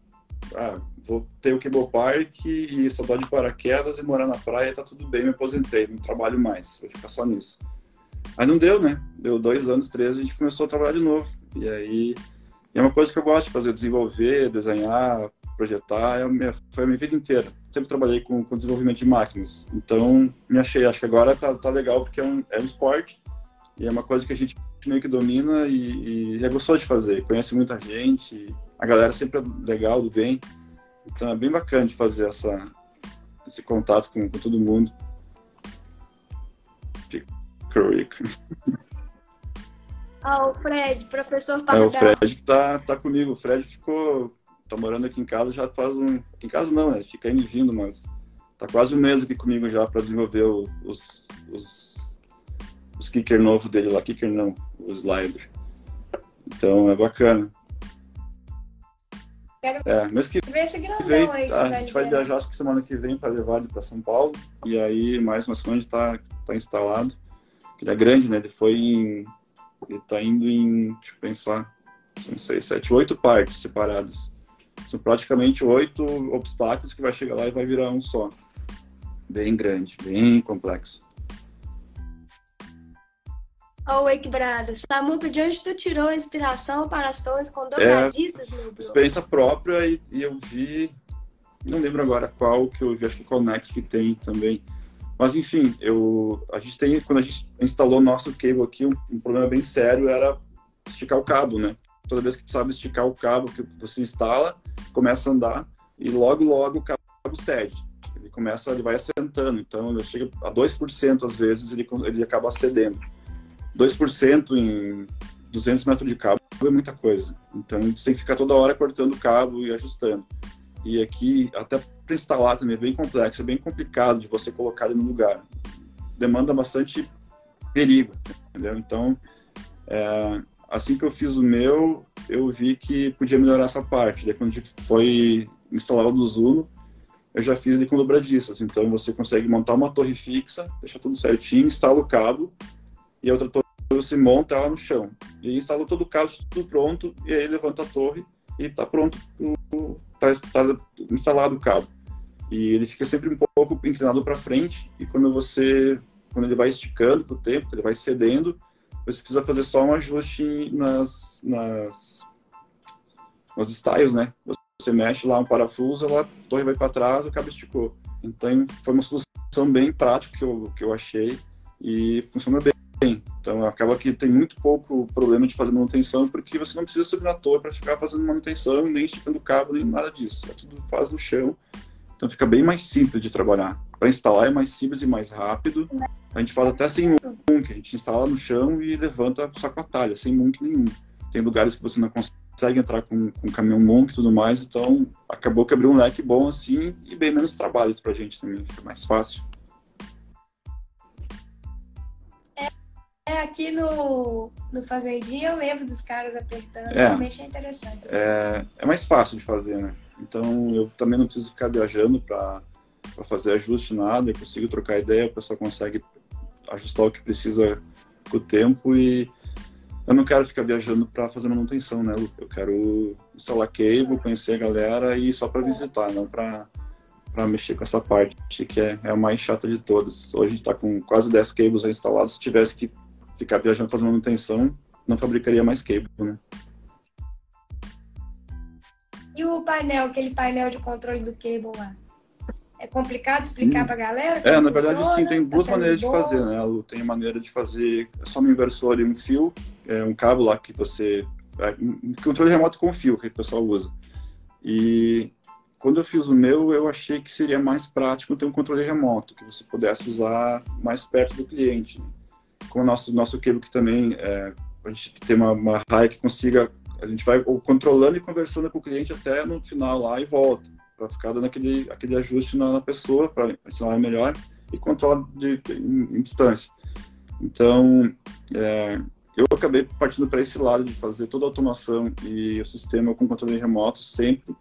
ah, vou ter o Cable Park e só de paraquedas e morar na praia, tá tudo bem, me aposentei, não trabalho mais, vou ficar só nisso. Mas não deu, né? Deu dois anos, três, a gente começou a trabalhar de novo. E aí é uma coisa que eu gosto de fazer, desenvolver, desenhar, projetar, é minha, foi a minha vida inteira. Sempre trabalhei com, com desenvolvimento de máquinas. Então, me achei, acho que agora tá, tá legal, porque é um, é um esporte e é uma coisa que a gente meio que domina e, e é gostoso de fazer. Conhece muita gente, a galera sempre é legal, do bem. Então é bem bacana de fazer essa, esse contato com, com todo mundo. Rico. Ah, o Fred, professor Pardal. É o Fred que tá, tá comigo. O Fred ficou. tá morando aqui em casa já faz um. Aqui em casa não, né? Fica indo e vindo, mas tá quase um mês aqui comigo já para desenvolver os, os, os kicker novo dele lá. Kicker não, o slider. Então é bacana. Quero é, mês que ver esse grandão vem, aí. A gente vai viajar acho que semana que vem para levar ele para São Paulo. E aí, mais uma semana, está tá instalado. Ele é grande, né? Ele foi em. Ele tá indo em. Deixa eu pensar. Não sei, sete, oito partes separadas. São praticamente oito obstáculos que vai chegar lá e vai virar um só. Bem grande, bem complexo. Ó, Wake Brothers. Samuca, de onde tu tirou a inspiração para as torres com dobradiças, é, meu Experiência própria e, e, eu vi. Não lembro agora qual que eu vi, acho que o Conex que tem também. Mas enfim, eu, a gente tem, quando a gente instalou nosso cable aqui, um, um, problema bem sério era esticar o cabo, né? Toda vez que precisava esticar o cabo que você instala, começa a andar e logo, logo o cabo cede. Ele começa, ele vai assentando. Então, ele chega a 2% às vezes, ele, ele acaba cedendo. 2% em 200 metros de cabo é muita coisa. Então, você tem que ficar toda hora cortando o cabo e ajustando. E aqui, até para instalar também é bem complexo, é bem complicado de você colocar ele no lugar. Demanda bastante perigo, entendeu? Então, é, assim que eu fiz o meu, eu vi que podia melhorar essa parte. Daí, quando foi instalar o do Zuno, eu já fiz ele com dobradiças. Então, você consegue montar uma torre fixa, deixar tudo certinho, instala o cabo, e a outra torre você monta ela no chão. E instala todo o cabo, tudo pronto, e aí levanta a torre e está pronto, está tá instalado o cabo. E ele fica sempre um pouco inclinado para frente, e quando você, quando ele vai esticando com o tempo, ele vai cedendo, você precisa fazer só um ajuste nas, nas, nos styles, né? Você mexe lá um parafuso, a torre vai para trás, o cabo esticou. Então, foi uma solução bem prática que eu, que eu achei e funciona bem. Então, acaba que tem muito pouco problema de fazer manutenção, porque você não precisa subir na torre para ficar fazendo manutenção, nem esticando cabo, nem nada disso. É tudo faz no chão. Então, fica bem mais simples de trabalhar. Para instalar é mais simples e mais rápido. A gente faz até sem munk, a gente instala no chão e levanta só com a talha, sem munk nenhum. Tem lugares que você não consegue entrar com, com caminhão munk e tudo mais, então acabou que abriu um leque bom assim e bem menos trabalho para a gente também, fica mais fácil. É, aqui no, no Fazendinha eu lembro dos caras apertando, é, realmente é interessante. É, é mais fácil de fazer, né? Então eu também não preciso ficar viajando para fazer ajuste, nada, eu consigo trocar ideia, o pessoal consegue ajustar o que precisa com o tempo e eu não quero ficar viajando para fazer manutenção, né, Lu? Eu quero instalar cable, conhecer a galera e só para visitar, não para para mexer com essa parte que é, é, a mais chata de todas. Hoje a gente está com quase 10 cables instalados. Se tivesse que ficar viajando fazendo manutenção, não fabricaria mais cable, né? E o painel, aquele painel de controle do cable lá? É complicado explicar hum. para a galera? É, na verdade, funciona? sim, tem duas tá maneiras bom? de fazer, né? Tem a maneira de fazer só um inversor e um fio, é um cabo lá que você. É, um controle remoto com fio que o pessoal usa. E quando eu fiz o meu, eu achei que seria mais prático ter um controle remoto, que você pudesse usar mais perto do cliente. Né? com o nosso, nosso cable que também é, a gente tem uma, uma raia que consiga, a gente vai controlando e conversando com o cliente até no final lá e volta, para ficar dando aquele, aquele ajuste na, na pessoa, para ensinar melhor e controlar de, em, em distância. Então, é, eu acabei partindo para esse lado de fazer toda a automação e o sistema com controle remoto sempre,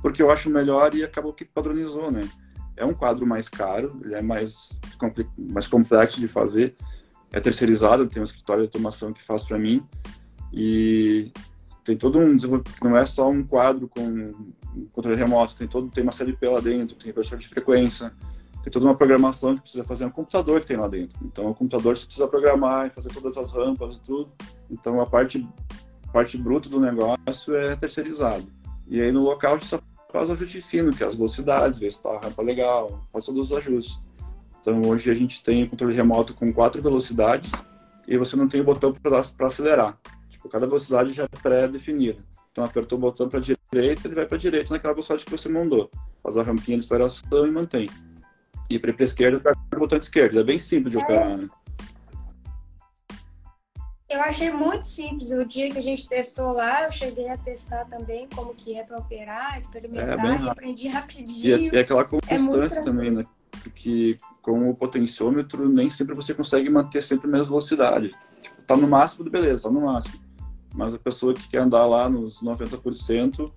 porque eu acho melhor e acabou que padronizou, né? É um quadro mais caro, ele é mais, mais complexo de fazer, é terceirizado, tem um escritório de automação que faz para mim e tem todo um não é só um quadro com controle remoto, tem todo tem uma CLP lá dentro, tem repertório de frequência, tem toda uma programação que precisa fazer no computador que tem lá dentro. Então o computador você precisa programar e fazer todas as rampas e tudo. Então a parte parte bruta do negócio é terceirizado. E aí no local a gente só faz ajuste fino, que é as velocidades, ver se está a rampa legal, faz todos os ajustes. Então hoje a gente tem controle remoto com quatro velocidades e você não tem o botão para acelerar. Tipo, cada velocidade já é pré-definida. Então apertou o botão para direita, ele vai para direita naquela velocidade que você mandou. Faz a rampinha de aceleração e mantém. E para a esquerda, aperta o botão de esquerda. É bem simples de é. operar, né? Eu achei muito simples. O dia que a gente testou lá, eu cheguei a testar também como que é para operar, experimentar é, e aprendi rapidinho. E é, é aquela constância é também, né? Porque com o potenciômetro nem sempre você consegue manter sempre a mesma velocidade. Tipo, tá no máximo, beleza, tá no máximo. Mas a pessoa que quer andar lá nos 90%,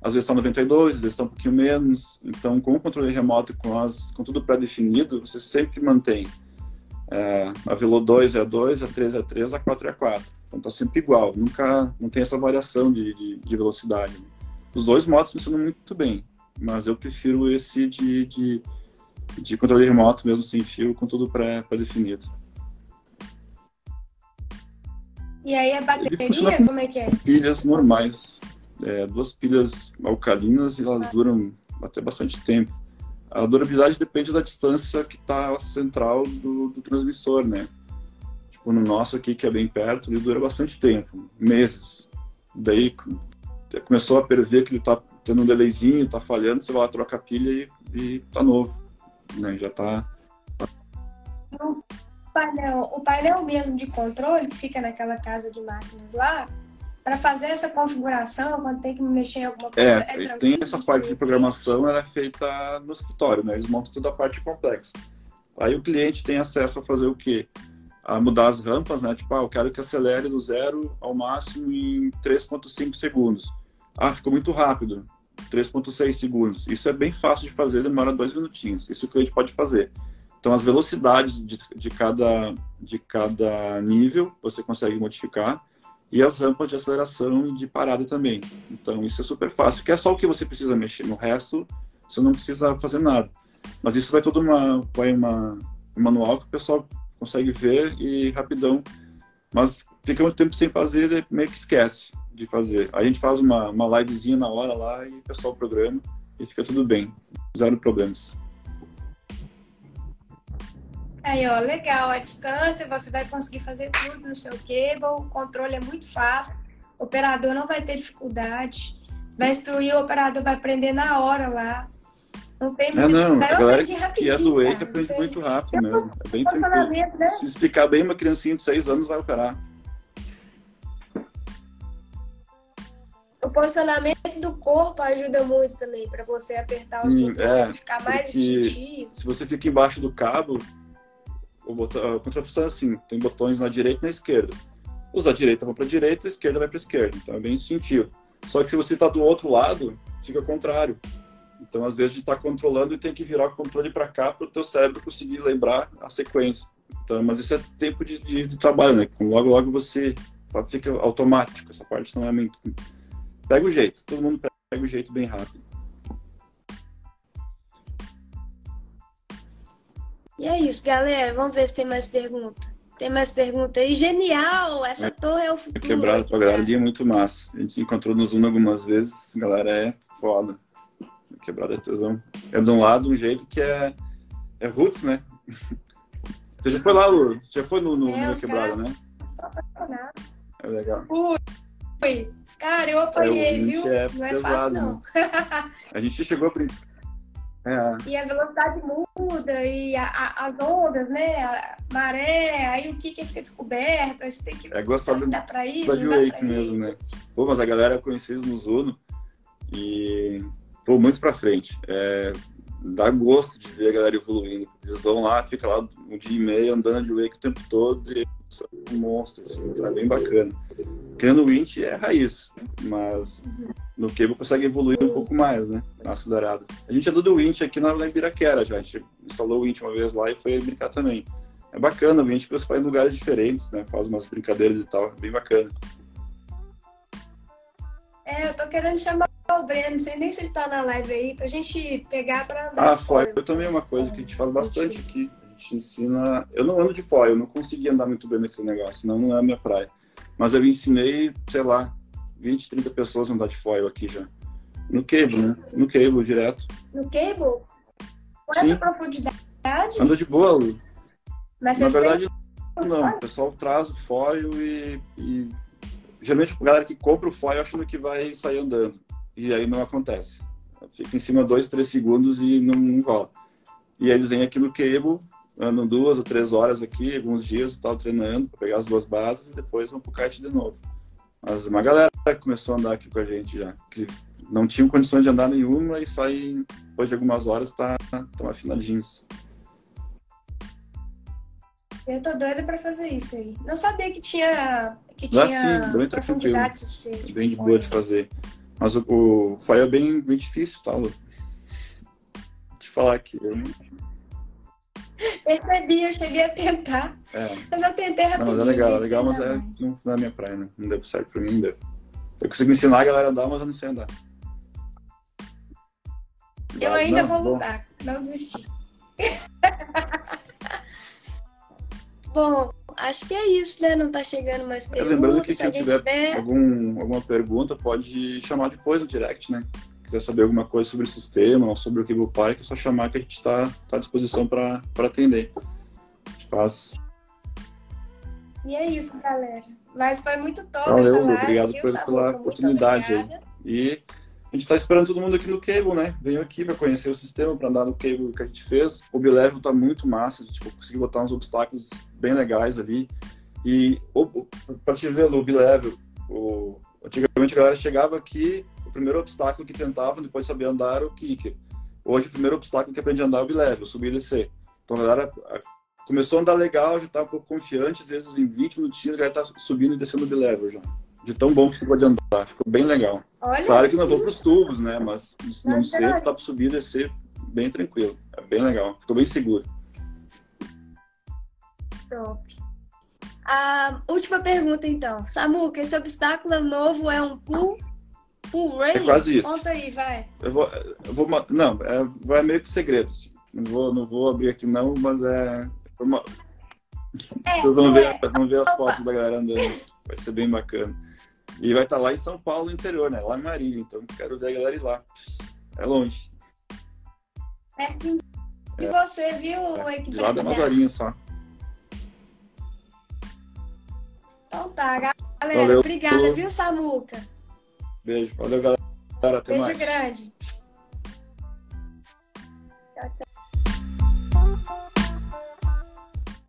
às vezes está 92, às vezes está um pouquinho menos. Então, com o controle remoto, com, as, com tudo pré-definido, você sempre mantém. É, a Velo 2 é a 2, a 3 é a 3, a 4 é a 4. Então tá sempre igual, nunca não tem essa variação de, de, de velocidade. Os dois modos funcionam muito bem, mas eu prefiro esse de, de de controle remoto mesmo sem fio, com tudo pré-definido. E aí a bateria, como é que é? Pilhas normais. É, duas pilhas alcalinas e elas duram até bastante tempo. A durabilidade depende da distância que está central do, do, transmissor, né? Tipo, no nosso aqui, que é bem perto, ele dura bastante tempo, meses. Daí começou a perder que ele está tendo um delayzinho, está falhando, você vai lá, troca a pilha e, e tá novo. Né? Já está o painel, o painel mesmo de controle que fica naquela casa de máquinas lá, para fazer essa configuração, quando tem que mexer em alguma coisa. É, é tem essa parte de programação, ela é feita no escritório, né? Eles montam toda a parte complexa. Aí o cliente tem acesso a fazer o quê? A mudar as rampas, né? Tipo, ah, eu quero que acelere do zero ao máximo em 3,5 segundos. Ah, ficou muito rápido. 3,6 segundos. Isso é bem fácil de fazer, demora dois minutinhos. Isso o cliente pode fazer. Então, as velocidades de, de, cada, de cada nível você consegue modificar e as rampas de aceleração e de parada também. Então, isso é super fácil, que é só o que você precisa mexer. No resto, você não precisa fazer nada. Mas isso vai todo uma, vai uma, um manual que o pessoal consegue ver e rapidão. Mas fica muito tempo sem fazer e meio que esquece de fazer. A gente faz uma, uma livezinha na hora lá e o pessoal programa e fica tudo bem. Zero problemas. Aí, ó, legal, a distância, você vai conseguir fazer tudo no seu cable, o controle é muito fácil, o operador não vai ter dificuldade, vai instruir, o operador vai aprender na hora lá. Não tem muita é, não, dificuldade. A galera que é do aprende muito rápido mesmo. É bem tranquilo. Né? Se explicar bem, uma criancinha de 6 anos vai operar. O posicionamento do corpo ajuda muito também para você apertar os botões, é, ficar mais instintivo. Se você fica embaixo do cabo, o, botão, o controle funciona assim: tem botões na direita e na esquerda. Os da direita vão para a direita, a esquerda vai para a esquerda. Então é bem instintivo. Só que se você está do outro lado, fica contrário. Então, às vezes, está controlando e tem que virar o controle para cá para o teu cérebro conseguir lembrar a sequência. Então, mas isso é tempo de, de, de trabalho, né? Logo, logo você fica automático. Essa parte não é muito. Pega o jeito. Todo mundo pega o jeito bem rápido. E é isso, galera. Vamos ver se tem mais pergunta. Tem mais pergunta aí. Genial! Essa é. torre é o futuro. Quebrado pra galera ali é muito massa. A gente se encontrou no Zoom algumas vezes. A galera é foda. Quebrada é tesão. É de um lado um jeito que é, é roots, né? Você já foi lá, Lu? Já foi no, no, é, quebrada, né? Só apaixonado. É legal. Ui! Cara, eu apanhei, é, viu? É não é pesado, fácil, não. Né? a gente chegou a é. E a velocidade muda, e a, a, as ondas, né? A maré, aí o que que fica descoberto, aí você tem que. É gostar dá pra ir, da Wake mesmo, né? Pô, mas a galera conheceu eles no Zuno e, pô, muito pra frente. É, dá gosto de ver a galera evoluindo. Eles vão lá, fica lá um dia e meio andando de Wake o tempo todo e um monstro, assim, é bem bacana. Porque no Winch é raiz, mas no Cable consegue evoluir um pouco mais, né? Na acelerada. A gente andou do Winch aqui na Ibiraquera já, a gente instalou o Winch uma vez lá e foi brincar também. É bacana, o Winch que você faz em lugares diferentes, né? Faz umas brincadeiras e tal, bem bacana. É, eu tô querendo chamar o Breno, não sei nem se ele tá na live aí, pra gente pegar pra andar. Ah, foil também é uma coisa que a gente faz bastante aqui. A gente ensina. Eu não ando de foil, eu não consegui andar muito bem naquele negócio, senão não é a minha praia. Mas eu ensinei, sei lá, 20, 30 pessoas a andar de foil aqui já. No cable, né? No cable, direto. No cable? Com Sim. essa profundidade? Anda de boa, Lu. Mas Na verdade, não. O pessoal traz o foil e, e... Geralmente a galera que compra o foil achando que vai sair andando. E aí não acontece. Fica em cima dois, três segundos e não, não rola. E aí eles vêm aqui no cable, andam duas ou três horas aqui, alguns dias, tal, treinando, para pegar as duas bases e depois vão pro kite de novo. Mas uma galera começou a andar aqui com a gente já, que não tinham condições de andar nenhuma e saem, depois de algumas horas, tá, tão afinadinhos. Eu tô doida pra fazer isso aí. Não sabia que tinha, que tinha sim, bem profundidade suficiente. Bem de boa de fazer. Mas o, o foil é bem, bem difícil, tá, Lu? Te falar que eu Percebi, eu cheguei a tentar. É. Mas eu tentei rapidinho. Não, mas é legal, é legal, mas é, não, não é minha praia, né? Não deu certo pra mim, não deu. Eu consigo ensinar a galera a andar, mas eu não sei andar. Eu ainda não, vou lutar, não desistir. bom, acho que é isso, né? Não tá chegando mais perguntas. Lembrando que quem tiver, tiver... Algum, alguma pergunta pode chamar depois no direct, né? Quiser saber alguma coisa sobre o sistema ou sobre o Cable Park, é só chamar que a gente está tá à disposição para atender. A gente faz. E é isso, galera. Mas foi muito top Valeu, essa live. obrigado viu, pela Muito oportunidade aí. obrigada. E a gente está esperando todo mundo aqui no Cable, né? Venham aqui para conhecer o sistema, para andar no Cable que a gente fez. O B-Level tá muito massa, a gente conseguiu botar uns obstáculos bem legais ali. E para te ver, o B-Level, o... antigamente a galera chegava aqui, o primeiro obstáculo que tentava, depois de saber andar, era o kicker. Hoje o primeiro obstáculo que aprende a andar é o B-Level, subir e descer. Então a galera a- começou a andar legal, já tá um pouco confiante, às vezes em 20 minutinhos já tá subindo e descendo o B-Level já. De tão bom que você pode andar, ficou bem legal. Olha, Claro que não vou para os tubos, né? Mas não Mas, sei, dá para subir e descer bem tranquilo. É bem legal, ficou bem seguro. top. A última pergunta, então. Samuca, esse obstáculo novo é um pull? É quase isso. Conta aí, vai. Eu vou, eu vou não, é, vai meio que segredo. assim. Não vou, não vou abrir aqui não, mas é. uma- É, vão ver, é. vão ver as fotos da galera andando. Vai ser bem bacana. E vai estar lá em São Paulo, interior, né? Lá em Marília. Então quero ver a galera ir lá. É longe. Pertinho de você, viu, É, de lá da equipe? Mazarinha só. Então tá, galera. Valeu. Obrigada, viu, Samuca? Beijo. Valeu, galera. Até Beijo mais. grande.